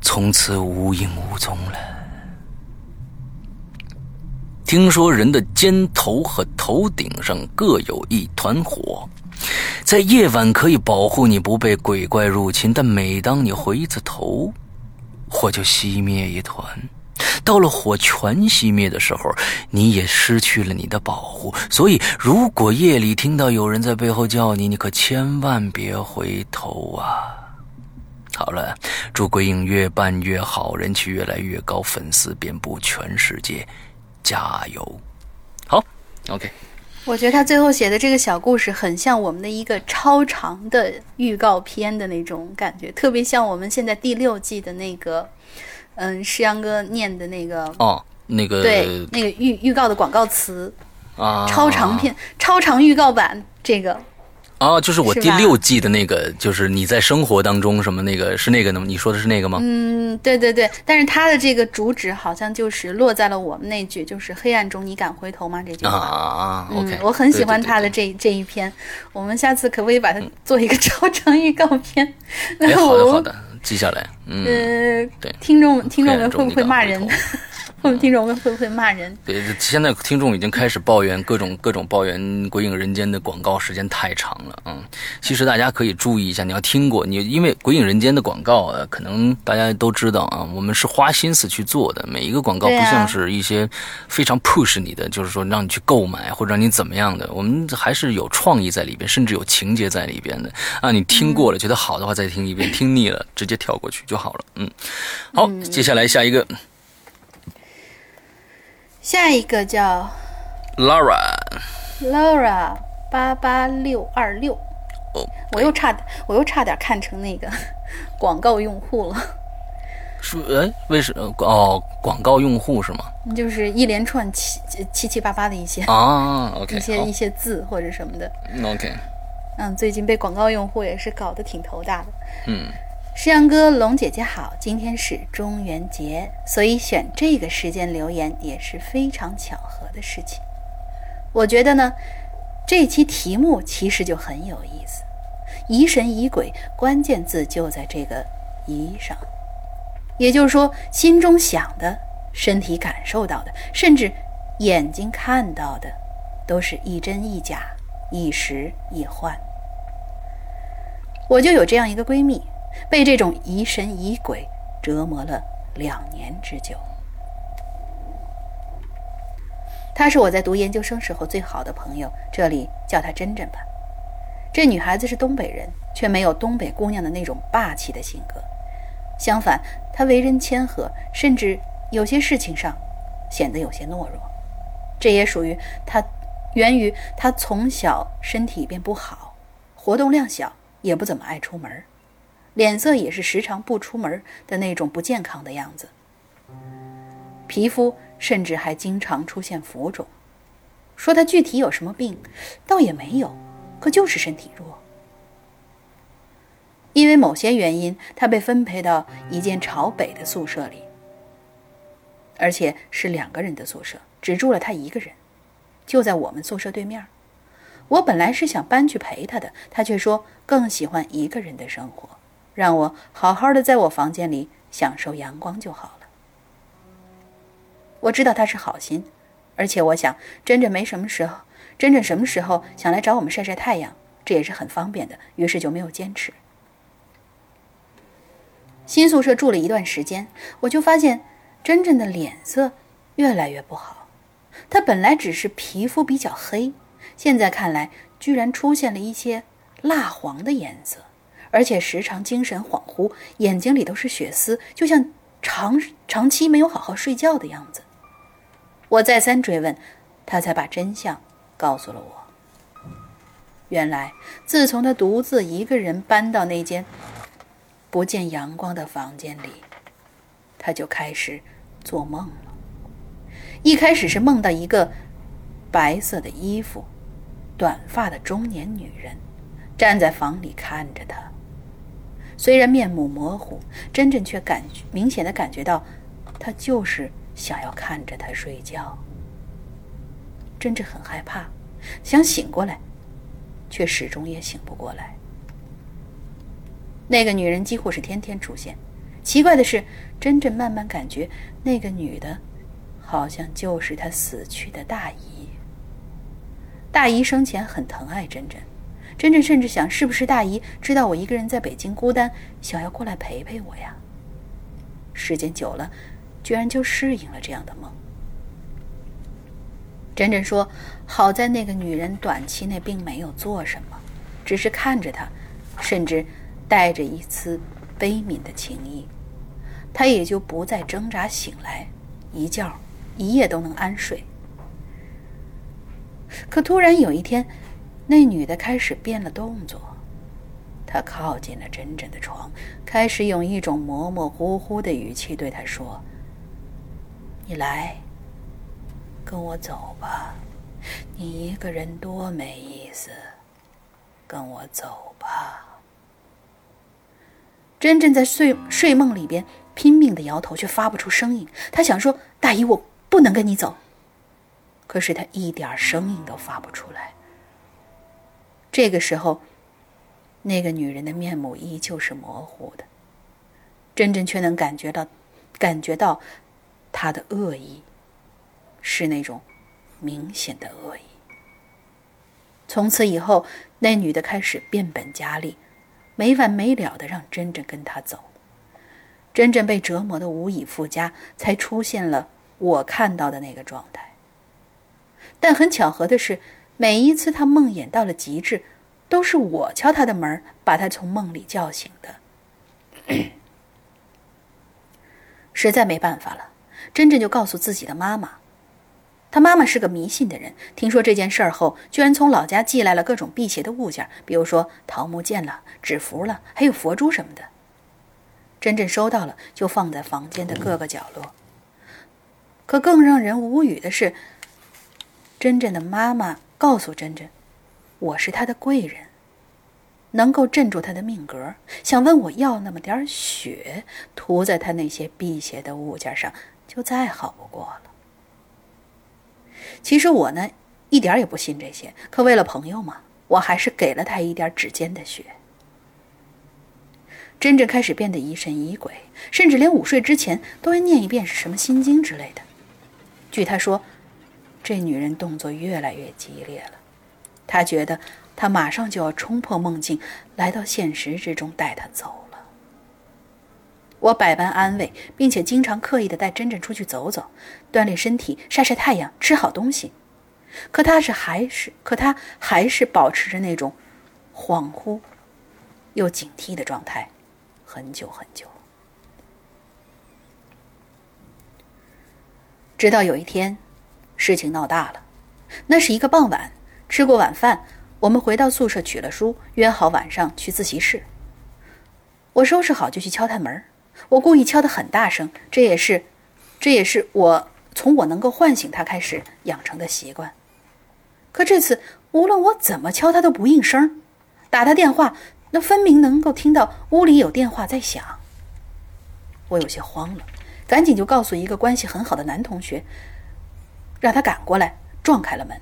A: 从此无影无踪了。听说人的肩头和头顶上各有一团火，在夜晚可以保护你不被鬼怪入侵，但每当你回一次头，火就熄灭一团。到了火全熄灭的时候，你也失去了你的保护。所以，如果夜里听到有人在背后叫你，你可千万别回头啊！好了，祝鬼影越办越好，人气越来越高，粉丝遍布全世界，加油！好，OK。
B: 我觉得他最后写的这个小故事很像我们的一个超长的预告片的那种感觉，特别像我们现在第六季的那个。嗯，诗阳哥念的那个
A: 哦，那个
B: 对，那个预预告的广告词
A: 啊，
B: 超长片、超长预告版这个
A: 啊，就是我第六季的那个，就是你在生活当中什么那个是那个吗？你说的是那个吗？
B: 嗯，对对对，但是他的这个主旨好像就是落在了我们那句，就是黑暗中你敢回头吗？这句话
A: 啊啊，OK，
B: 我很喜欢他的这这一篇，我们下次可不可以把它做一个超长预告片？
A: 哎，好的好的。记下来，嗯，对，
B: 听众听众们会不会骂人？会听众们会不会骂人？
A: 对，现在听众已经开始抱怨各种各种抱怨《鬼影人间》的广告时间太长了，嗯，其实大家可以注意一下，你要听过你，因为《鬼影人间》的广告啊，可能大家都知道啊，我们是花心思去做的，每一个广告不像是一些非常 push 你的，就是说让你去购买或者让你怎么样的，我们还是有创意在里边，甚至有情节在里边的啊。你听过了，觉得好的话再听一遍，听腻了直接跳过去就好了，嗯。好，接下来下一个。
B: 下一个叫
A: Laura，Laura
B: 八八六二六。
A: 哦，
B: 我又差点，我又差点看成那个 广告用户了。
A: 是哎，为什么？哦，广告用户是吗？
B: 就是一连串七七七八八的一些
A: 啊，OK，
B: 一些一些字或者什么的。
A: OK。
B: 嗯，最近被广告用户也是搞得挺头大的。
A: 嗯。
B: 诗阳哥，龙姐姐好，今天是中元节，所以选这个时间留言也是非常巧合的事情。我觉得呢，这期题目其实就很有意思，疑神疑鬼，关键字就在这个“疑”上。也就是说，心中想的、身体感受到的，甚至眼睛看到的，都是一真一假，一实一幻。我就有这样一个闺蜜。被这种疑神疑鬼折磨了两年之久。她是我在读研究生时候最好的朋友，这里叫她珍珍吧。这女孩子是东北人，却没有东北姑娘的那种霸气的性格，相反，她为人谦和，甚至有些事情上显得有些懦弱。这也属于她，源于她从小身体便不好，活动量小，也不怎么爱出门，脸色也是时常不出门的那种不健康的样子。皮肤甚至还经常出现浮肿。说他具体有什么病，倒也没有，可就是身体弱。因为某些原因，他被分配到一间朝北的宿舍里，而且是两个人的宿舍，只住了他一个人，就在我们宿舍对面。我本来是想搬去陪他的，他却说更喜欢一个人的生活，让我好好的在我房间里享受阳光就好了。我知道他是好心，而且我想真真没什么时候，真真什么时候想来找我们晒晒太阳，这也是很方便的，于是就没有坚持。新宿舍住了一段时间，我就发现真真的脸色越来越不好。她本来只是皮肤比较黑，现在看来居然出现了一些蜡黄的颜色，而且时常精神恍惚，眼睛里都是血丝，就像长长期没有好好睡觉的样子。我再三追问，他才把真相告诉了我。原来，自从他独自一个人搬到那间……不见阳光的房间里，他就开始做梦了。一开始是梦到一个白色的衣服、短发的中年女人站在房里看着他。虽然面目模糊，真真却感明显的感觉到，他就是想要看着他睡觉。真真很害怕，想醒过来，却始终也醒不过来。那个女人几乎是天天出现。奇怪的是，真正慢慢感觉那个女的，好像就是她死去的大姨。大姨生前很疼爱真真，真真甚至想，是不是大姨知道我一个人在北京孤单，想要过来陪陪我呀？时间久了，居然就适应了这样的梦。真真说：“好在那个女人短期内并没有做什么，只是看着她，甚至……”带着一丝悲悯的情意，他也就不再挣扎，醒来一觉一夜都能安睡。可突然有一天，那女的开始变了动作，她靠近了真真的床，开始用一种模模糊糊的语气对他说：“你来，跟我走吧，你一个人多没意思，跟我走吧。”真真在睡睡梦里边拼命的摇头，却发不出声音。他想说：“大姨，我不能跟你走。”可是他一点声音都发不出来。这个时候，那个女人的面目依旧是模糊的，真真却能感觉到，感觉到她的恶意，是那种明显的恶意。从此以后，那女的开始变本加厉。没完没了的让真真跟他走，真真被折磨的无以复加，才出现了我看到的那个状态。但很巧合的是，每一次他梦魇到了极致，都是我敲他的门，把他从梦里叫醒的。实在没办法了，真真就告诉自己的妈妈。他妈妈是个迷信的人，听说这件事儿后，居然从老家寄来了各种辟邪的物件，比如说桃木剑了、纸符了，还有佛珠什么的。真真收到了，就放在房间的各个角落。可更让人无语的是，真真的妈妈告诉珍珍：“我是他的贵人，能够镇住他的命格，想问我要那么点血，涂在他那些辟邪的物件上，就再好不过了。”其实我呢，一点也不信这些。可为了朋友嘛，我还是给了他一点指尖的血。真真开始变得疑神疑鬼，甚至连午睡之前都要念一遍是什么心经之类的。据他说，这女人动作越来越激烈了。他觉得他马上就要冲破梦境，来到现实之中带她走了。我百般安慰，并且经常刻意的带珍珍出去走走，锻炼身体，晒晒太阳，吃好东西。可他是还是，可他还是保持着那种恍惚又警惕的状态，很久很久。直到有一天，事情闹大了。那是一个傍晚，吃过晚饭，我们回到宿舍取了书，约好晚上去自习室。我收拾好就去敲他门，我故意敲得很大声，这也是，这也是我从我能够唤醒他开始养成的习惯。可这次无论我怎么敲，他都不应声。打他电话，那分明能够听到屋里有电话在响。我有些慌了，赶紧就告诉一个关系很好的男同学，让他赶过来，撞开了门。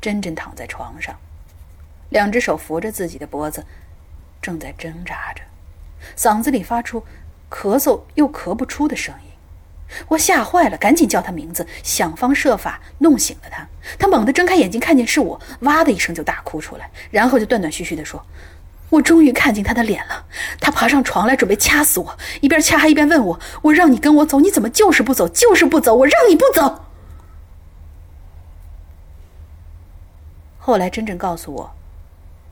B: 珍珍躺在床上，两只手扶着自己的脖子，正在挣扎着，嗓子里发出咳嗽又咳不出的声音。我吓坏了，赶紧叫他名字，想方设法弄醒了他。他猛地睁开眼睛，看见是我，哇的一声就大哭出来，然后就断断续续地说：“我终于看见他的脸了。”他爬上床来，准备掐死我，一边掐还一边问我：“我让你跟我走，你怎么就是不走？就是不走！我让你不走。”后来真正告诉我，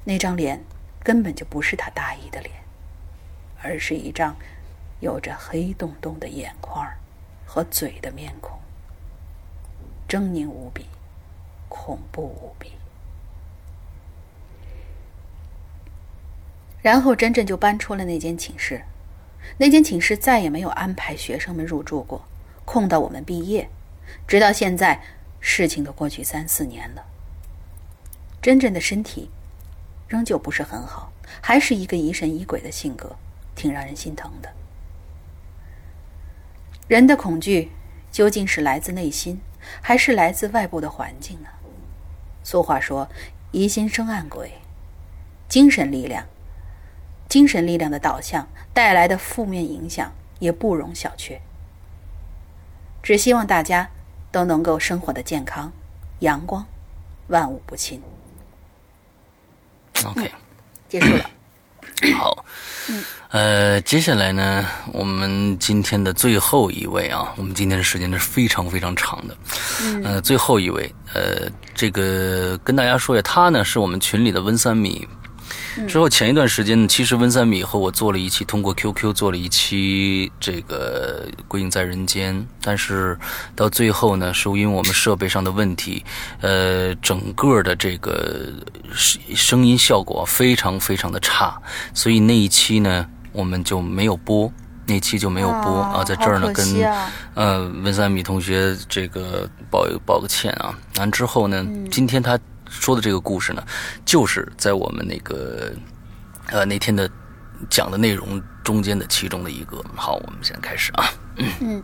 B: 那张脸根本就不是他大姨的脸，而是一张有着黑洞洞的眼眶。和嘴的面孔，狰狞无比，恐怖无比。然后真真就搬出了那间寝室，那间寝室再也没有安排学生们入住过，空到我们毕业。直到现在，事情都过去三四年了，真真的身体仍旧不是很好，还是一个疑神疑鬼的性格，挺让人心疼的。人的恐惧究竟是来自内心，还是来自外部的环境呢？俗话说“疑心生暗鬼”，精神力量、精神力量的导向带来的负面影响也不容小觑。只希望大家都能够生活的健康、阳光，万物不侵。
A: OK，
B: 结束了。
A: 好。嗯。呃，接下来呢，我们今天的最后一位啊，我们今天的时间是非常非常长的。
B: 嗯，
A: 呃，最后一位，呃，这个跟大家说一下，他呢是我们群里的温三米。之后前一段时间呢，其实温三米和我做了一期，通过 QQ 做了一期这个《归隐在人间》，但是到最后呢，是因为我们设备上的问题，呃，整个的这个声声音效果非常非常的差，所以那一期呢，我们就没有播，那期就没有播啊，在这儿呢，跟呃温三米同学这个报报个歉啊。完之后呢，今天他。说的这个故事呢，就是在我们那个呃那天的讲的内容中间的其中的一个。好，我们现在开始啊。
B: 嗯。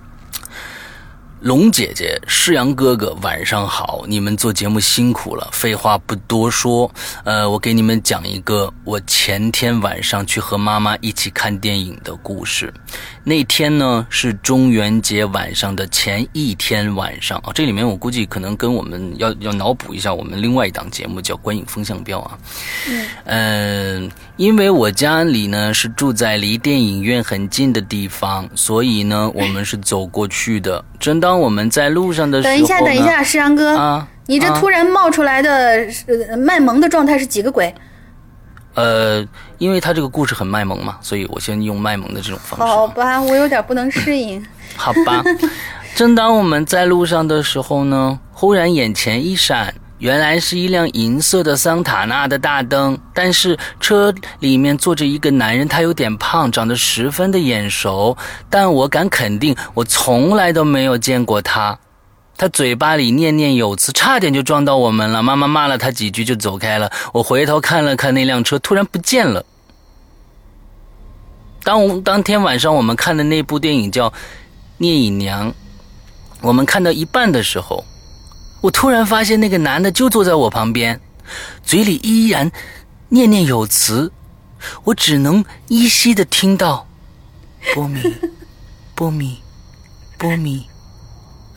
A: 龙姐姐、世阳哥哥，晚上好！你们做节目辛苦了。废话不多说，呃，我给你们讲一个我前天晚上去和妈妈一起看电影的故事。那天呢是中元节晚上的前一天晚上啊。这里面我估计可能跟我们要要脑补一下我们另外一档节目叫《观影风向标》啊。嗯。因为我家里呢是住在离电影院很近的地方，所以呢我们是走过去的。真当我们在路上的时候，
B: 等一下，等一下，石阳哥，
A: 啊，
B: 你这突然冒出来的卖萌的状态是几个鬼？
A: 呃，因为他这个故事很卖萌嘛，所以我先用卖萌的这种方式。
B: 好吧，我有点不能适应。
A: 好吧，正当我们在路上的时候呢，忽然眼前一闪。原来是一辆银色的桑塔纳的大灯，但是车里面坐着一个男人，他有点胖，长得十分的眼熟，但我敢肯定，我从来都没有见过他。他嘴巴里念念有词，差点就撞到我们了。妈妈骂了他几句就走开了。我回头看了看那辆车，突然不见了。当当天晚上我们看的那部电影叫《聂隐娘》，我们看到一半的时候。我突然发现那个男的就坐在我旁边，嘴里依然念念有词，我只能依稀的听到“波米，波米，波米”。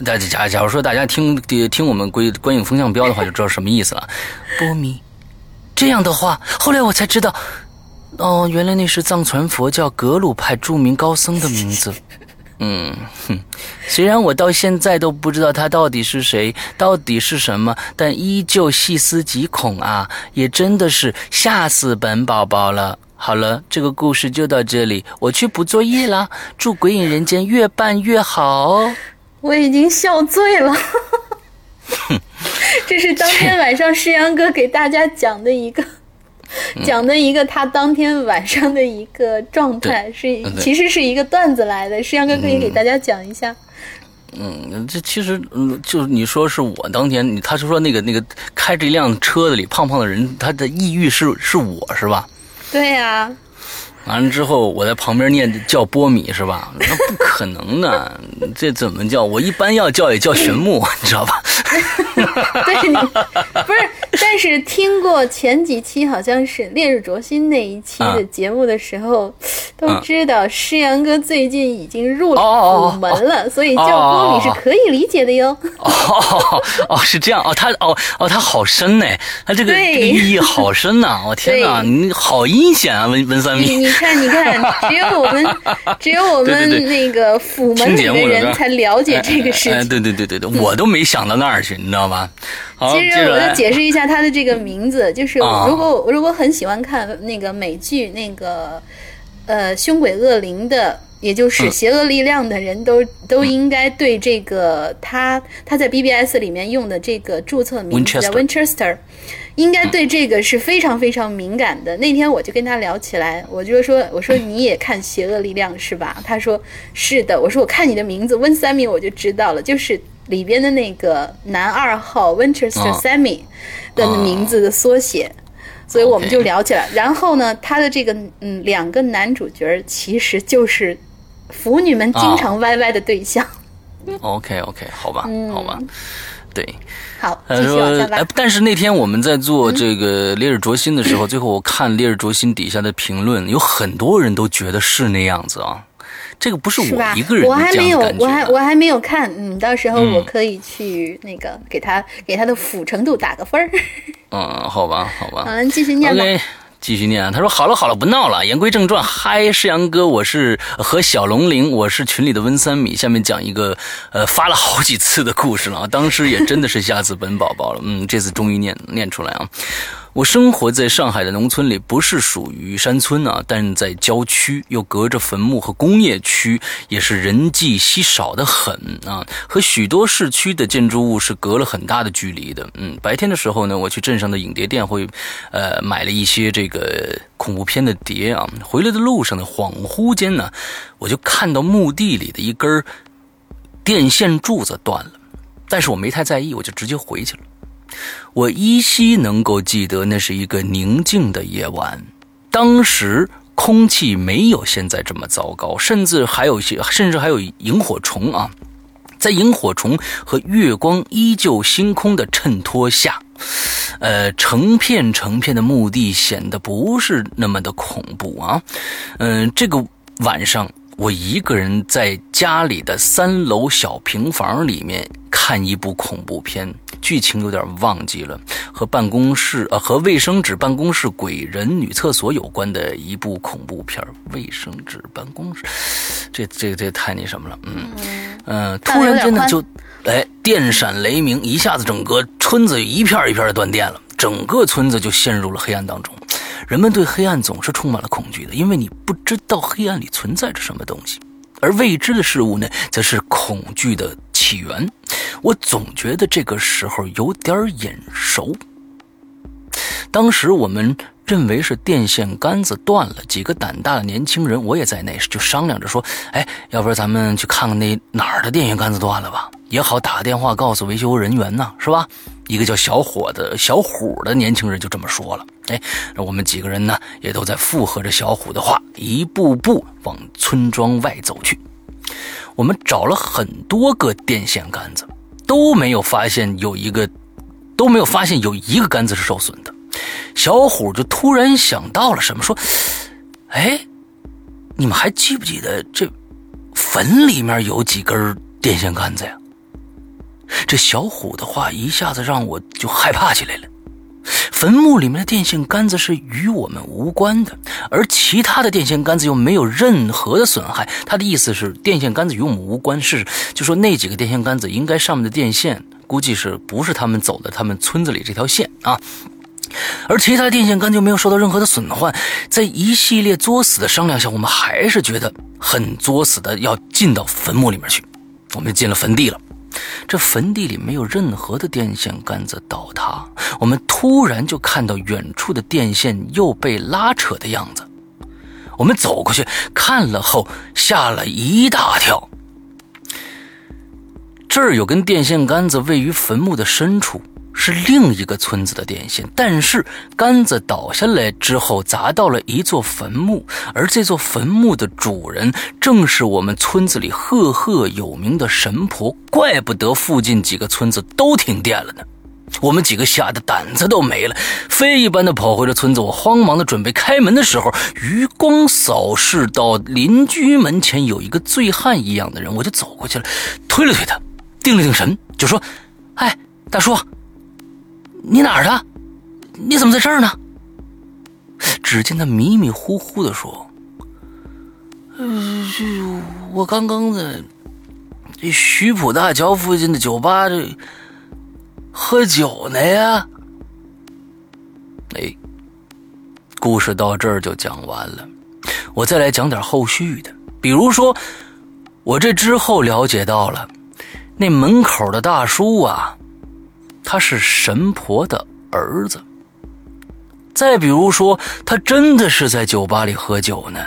A: 大家假假如说大家听听我们观观影风向标的话，就知道什么意思了。波米，这样的话，后来我才知道，哦，原来那是藏传佛教格鲁派著名高僧的名字。嗯哼，虽然我到现在都不知道他到底是谁，到底是什么，但依旧细思极恐啊！也真的是吓死本宝宝了。好了，这个故事就到这里，我去补作业啦。祝《鬼影人间》越办越好哦。
B: 我已经笑醉了。这是当天晚上诗阳哥给大家讲的一个，讲的一个他当天晚上的一个状态，是其实是一个段子来的。石阳哥可以给大家讲一下。
A: 嗯，这其实嗯，就是你说是我当天，你他是说那个那个开着一辆车子里胖胖的人，他的抑郁是是我是吧？
B: 对呀。
A: 完了之后，我在旁边念叫波米是吧？那不可能的，这怎么叫？我一般要叫也叫玄木，你知道吧？
B: 对，不是，但是听过前几期好像是《烈日灼心》那一期的节目的时候，都知道诗阳哥最近已经入了虎门了，所以叫波米是可以理解的哟。
A: 哦哦，是这样哦，他哦哦，他好深呢，他这个这个寓意好深呐！我天哪，你好阴险啊，文文三米。
B: 看，你看，只有我们，只有我们那个府门里的人才了解这个事情。
A: 对对对对对，我都没想到那儿去，你知道吗？
B: 其实我就解释一下他的这个名字，就是如果我如果很喜欢看那个美剧，那个呃凶鬼恶灵的，也就是邪恶力量的人都都应该对这个他他在 BBS 里面用的这个注册名字叫 Winchester。应该对这个是非常非常敏感的。那天我就跟他聊起来，我就说：“我说你也看《邪恶力量》是吧？”他说：“是的。”我说：“我看你的名字温三米，我就知道了，就是里边的那个男二号 Winchester Sammy 的名字的缩写。”所以我们就聊起来。然后呢，他的这个嗯两个男主角其实就是腐女们经常歪歪的对象。
A: OK OK，好吧，好吧。对，
B: 好，继续往下
A: 但是那天我们在做这个《烈日灼心》的时候，最后我看《烈日灼心》底下的评论，有很多人都觉得是那样子啊。这个不是我一个人，
B: 我还没有，我还我还没有看。嗯，到时候我可以去那个给他给他的腐程度打个分儿。
A: 嗯，好吧，好吧。
B: 好，继续念吧。
A: 继续念啊，他说：“好了好了，不闹了，言归正传。嗨，世阳哥，我是和小龙玲，我是群里的温三米。下面讲一个，呃，发了好几次的故事了啊，当时也真的是吓死本宝宝了。嗯，这次终于念念出来啊。”我生活在上海的农村里，不是属于山村啊，但在郊区，又隔着坟墓和工业区，也是人迹稀少的很啊，和许多市区的建筑物是隔了很大的距离的。嗯，白天的时候呢，我去镇上的影碟店会，呃，买了一些这个恐怖片的碟啊。回来的路上呢，恍惚间呢，我就看到墓地里的一根电线柱子断了，但是我没太在意，我就直接回去了。我依稀能够记得，那是一个宁静的夜晚，当时空气没有现在这么糟糕，甚至还有些，甚至还有萤火虫啊。在萤火虫和月光依旧星空的衬托下，呃，成片成片的墓地显得不是那么的恐怖啊。嗯，这个晚上。我一个人在家里的三楼小平房里面看一部恐怖片，剧情有点忘记了，和办公室呃和卫生纸办公室鬼人女厕所有关的一部恐怖片。卫生纸办公室，这这这太那什么了，嗯嗯，突然间呢就，哎，电闪雷鸣，一下子整个村子一片一片的断电了，整个村子就陷入了黑暗当中。人们对黑暗总是充满了恐惧的，因为你不知道黑暗里存在着什么东西，而未知的事物呢，则是恐惧的起源。我总觉得这个时候有点眼熟。当时我们认为是电线杆子断了，几个胆大的年轻人，我也在内，就商量着说：“哎，要不然咱们去看看那哪儿的电线杆子断了吧，也好打电话告诉维修人员呢，是吧？”一个叫小伙的小虎的年轻人就这么说了。哎，我们几个人呢，也都在附和着小虎的话，一步步往村庄外走去。我们找了很多个电线杆子，都没有发现有一个，都没有发现有一个杆子是受损的。小虎就突然想到了什么，说：“哎，你们还记不记得这坟里面有几根电线杆子呀？”这小虎的话一下子让我就害怕起来了。坟墓里面的电线杆子是与我们无关的，而其他的电线杆子又没有任何的损害。他的意思是，电线杆子与我们无关，是就说那几个电线杆子应该上面的电线估计是不是他们走的他们村子里这条线啊？而其他电线杆就没有受到任何的损坏。在一系列作死的商量下，我们还是觉得很作死的要进到坟墓里面去。我们进了坟地了，这坟地里没有任何的电线杆子倒塌。我们突然就看到远处的电线又被拉扯的样子。我们走过去看了后，吓了一大跳。这儿有根电线杆子位于坟墓的深处。是另一个村子的电线，但是杆子倒下来之后砸到了一座坟墓，而这座坟墓的主人正是我们村子里赫赫有名的神婆，怪不得附近几个村子都停电了呢。我们几个吓得胆子都没了，飞一般的跑回了村子。我慌忙的准备开门的时候，余光扫视到邻居门前有一个醉汉一样的人，我就走过去了，推了推他，定了定神，就说：“哎，大叔。”你哪儿的？你怎么在这儿呢？只见他迷迷糊糊的说：“，我刚刚在徐浦大桥附近的酒吧这喝酒呢呀。”哎，故事到这儿就讲完了。我再来讲点后续的，比如说，我这之后了解到了，那门口的大叔啊。他是神婆的儿子。再比如说，他真的是在酒吧里喝酒呢。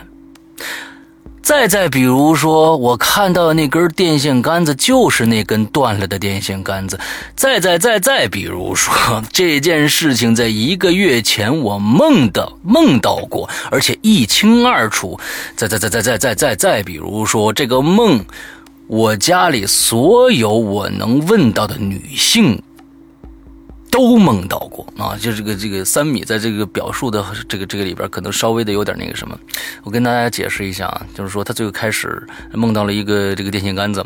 A: 再再比如说，我看到那根电线杆子就是那根断了的电线杆子。再再再再比如说，这件事情在一个月前我梦的梦到过，而且一清二楚。再再再再再再再再比如说，这个梦，我家里所有我能问到的女性。都梦到过啊！就这个这个三米在这个表述的这个这个里边，可能稍微的有点那个什么。我跟大家解释一下啊，就是说他最后开始梦到了一个这个电线杆子，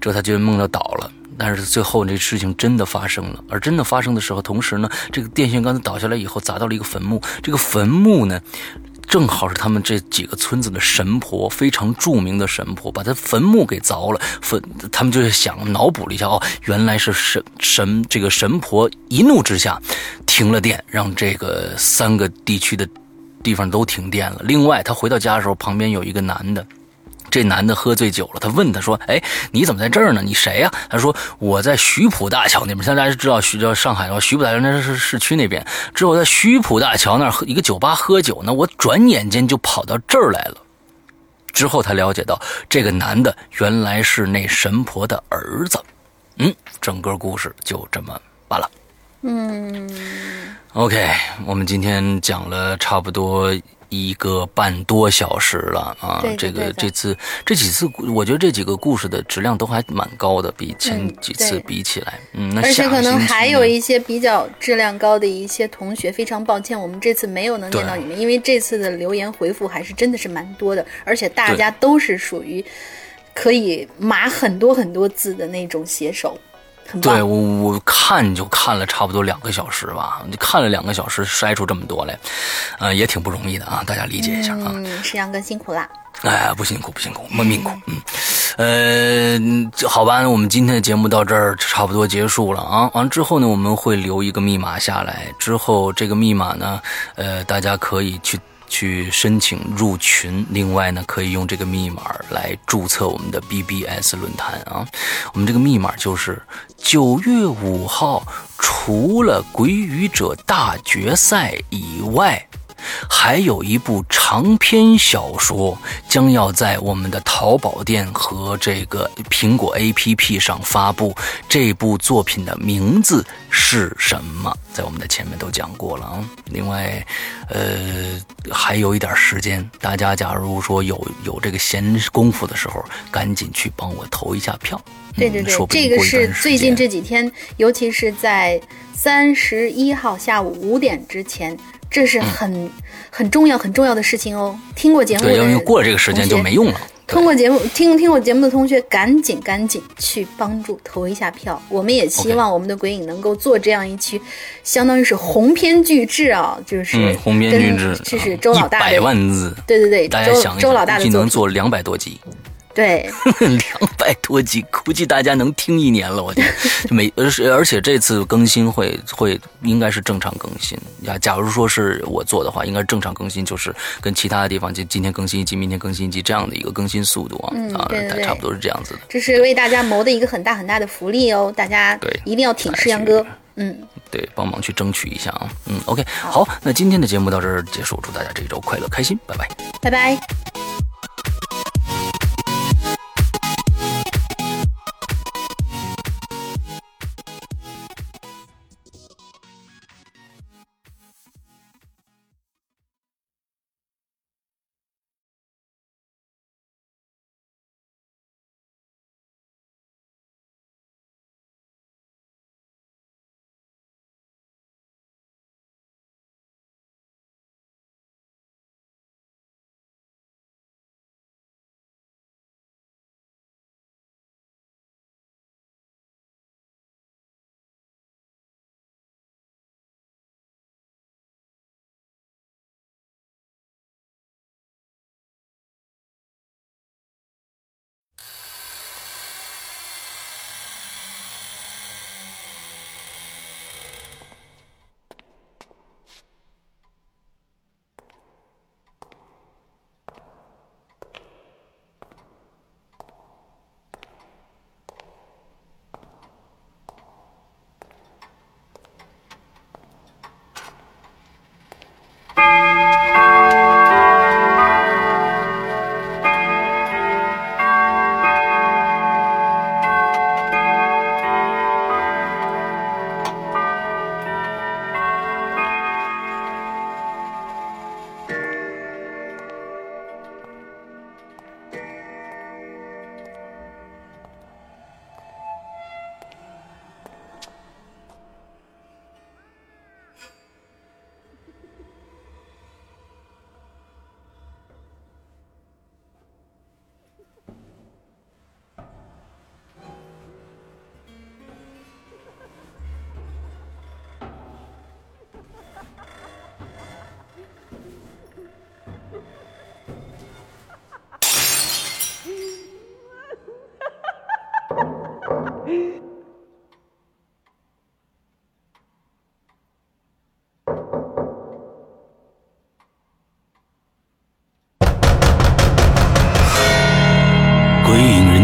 A: 之后他就梦到倒了，但是最后这事情真的发生了。而真的发生的时候，同时呢，这个电线杆子倒下来以后砸到了一个坟墓，这个坟墓呢。正好是他们这几个村子的神婆，非常著名的神婆，把他坟墓给凿了。坟，他们就想脑补了一下，哦，原来是神神这个神婆一怒之下停了电，让这个三个地区的地方都停电了。另外，他回到家的时候，旁边有一个男的。这男的喝醉酒了，他问他说：“哎，你怎么在这儿呢？你谁呀？”他说：“我在徐浦大桥那边。现在大家知道徐叫上海的话，徐浦大桥那是市区那边。之后在徐浦大桥那儿一个酒吧喝酒呢。我转眼间就跑到这儿来了。之后他了解到，这个男的原来是那神婆的儿子。嗯，整个故事就这么完了。嗯，OK，我们今天讲了差不多。一个半多小时了啊！这个这次这几次，我觉得这几个故事的质量都还蛮高的，比前几次比起来，嗯，那
B: 而且可能还有一些比较质量高的一些同学，非常抱歉，我们这次没有能见到你们，因为这次的留言回复还是真的是蛮多的，而且大家都是属于可以码很多很多字的那种写手。
A: 对我我看就看了差不多两个小时吧，就看了两个小时筛出这么多来，呃，也挺不容易的啊，大家理解一下啊。
B: 嗯，石阳哥辛苦啦。
A: 哎，不辛苦不辛苦，没命苦。嗯，呃，好吧，我们今天的节目到这儿差不多结束了啊。完之后呢，我们会留一个密码下来，之后这个密码呢，呃，大家可以去。去申请入群，另外呢，可以用这个密码来注册我们的 BBS 论坛啊。我们这个密码就是九月五号，除了《鬼语者大决赛》以外。还有一部长篇小说将要在我们的淘宝店和这个苹果 APP 上发布。这部作品的名字是什么？在我们的前面都讲过了啊。另外，呃，还有一点时间，大家假如说有有这个闲工夫的时候，赶紧去帮我投一下票。
B: 对对对，这个是最近这几天，尤其是在三十一号下午五点之前。这是很很重要很重要的事情哦。听过节目的
A: 因为过了这个时间就没用了。
B: 通过节目听听我节目的同学，赶紧赶紧去帮助投一下票。我们也希望我们的鬼影能够做这样一期，相当于是鸿篇巨制啊，就是
A: 鸿篇巨制，
B: 这是周老大
A: 的百万字。
B: 对对对，
A: 大家想一
B: 周老大的
A: 能做两百多集。
B: 对，
A: 两百多集，估计大家能听一年了。我天，每而而且这次更新会会应该是正常更新呀。假如说是我做的话，应该是正常更新，就是跟其他的地方今今天更新一集，明天更新一集这样的一个更新速度啊，啊，差不多是这样子的。
B: 这是为大家谋的一个很大很大的福利哦，大家
A: 对
B: 一定要挺世阳哥，嗯，
A: 对，帮忙去争取一下啊，嗯，OK，好，那今天的节目到这儿结束，祝大家这一周快乐开心，拜拜，
B: 拜拜。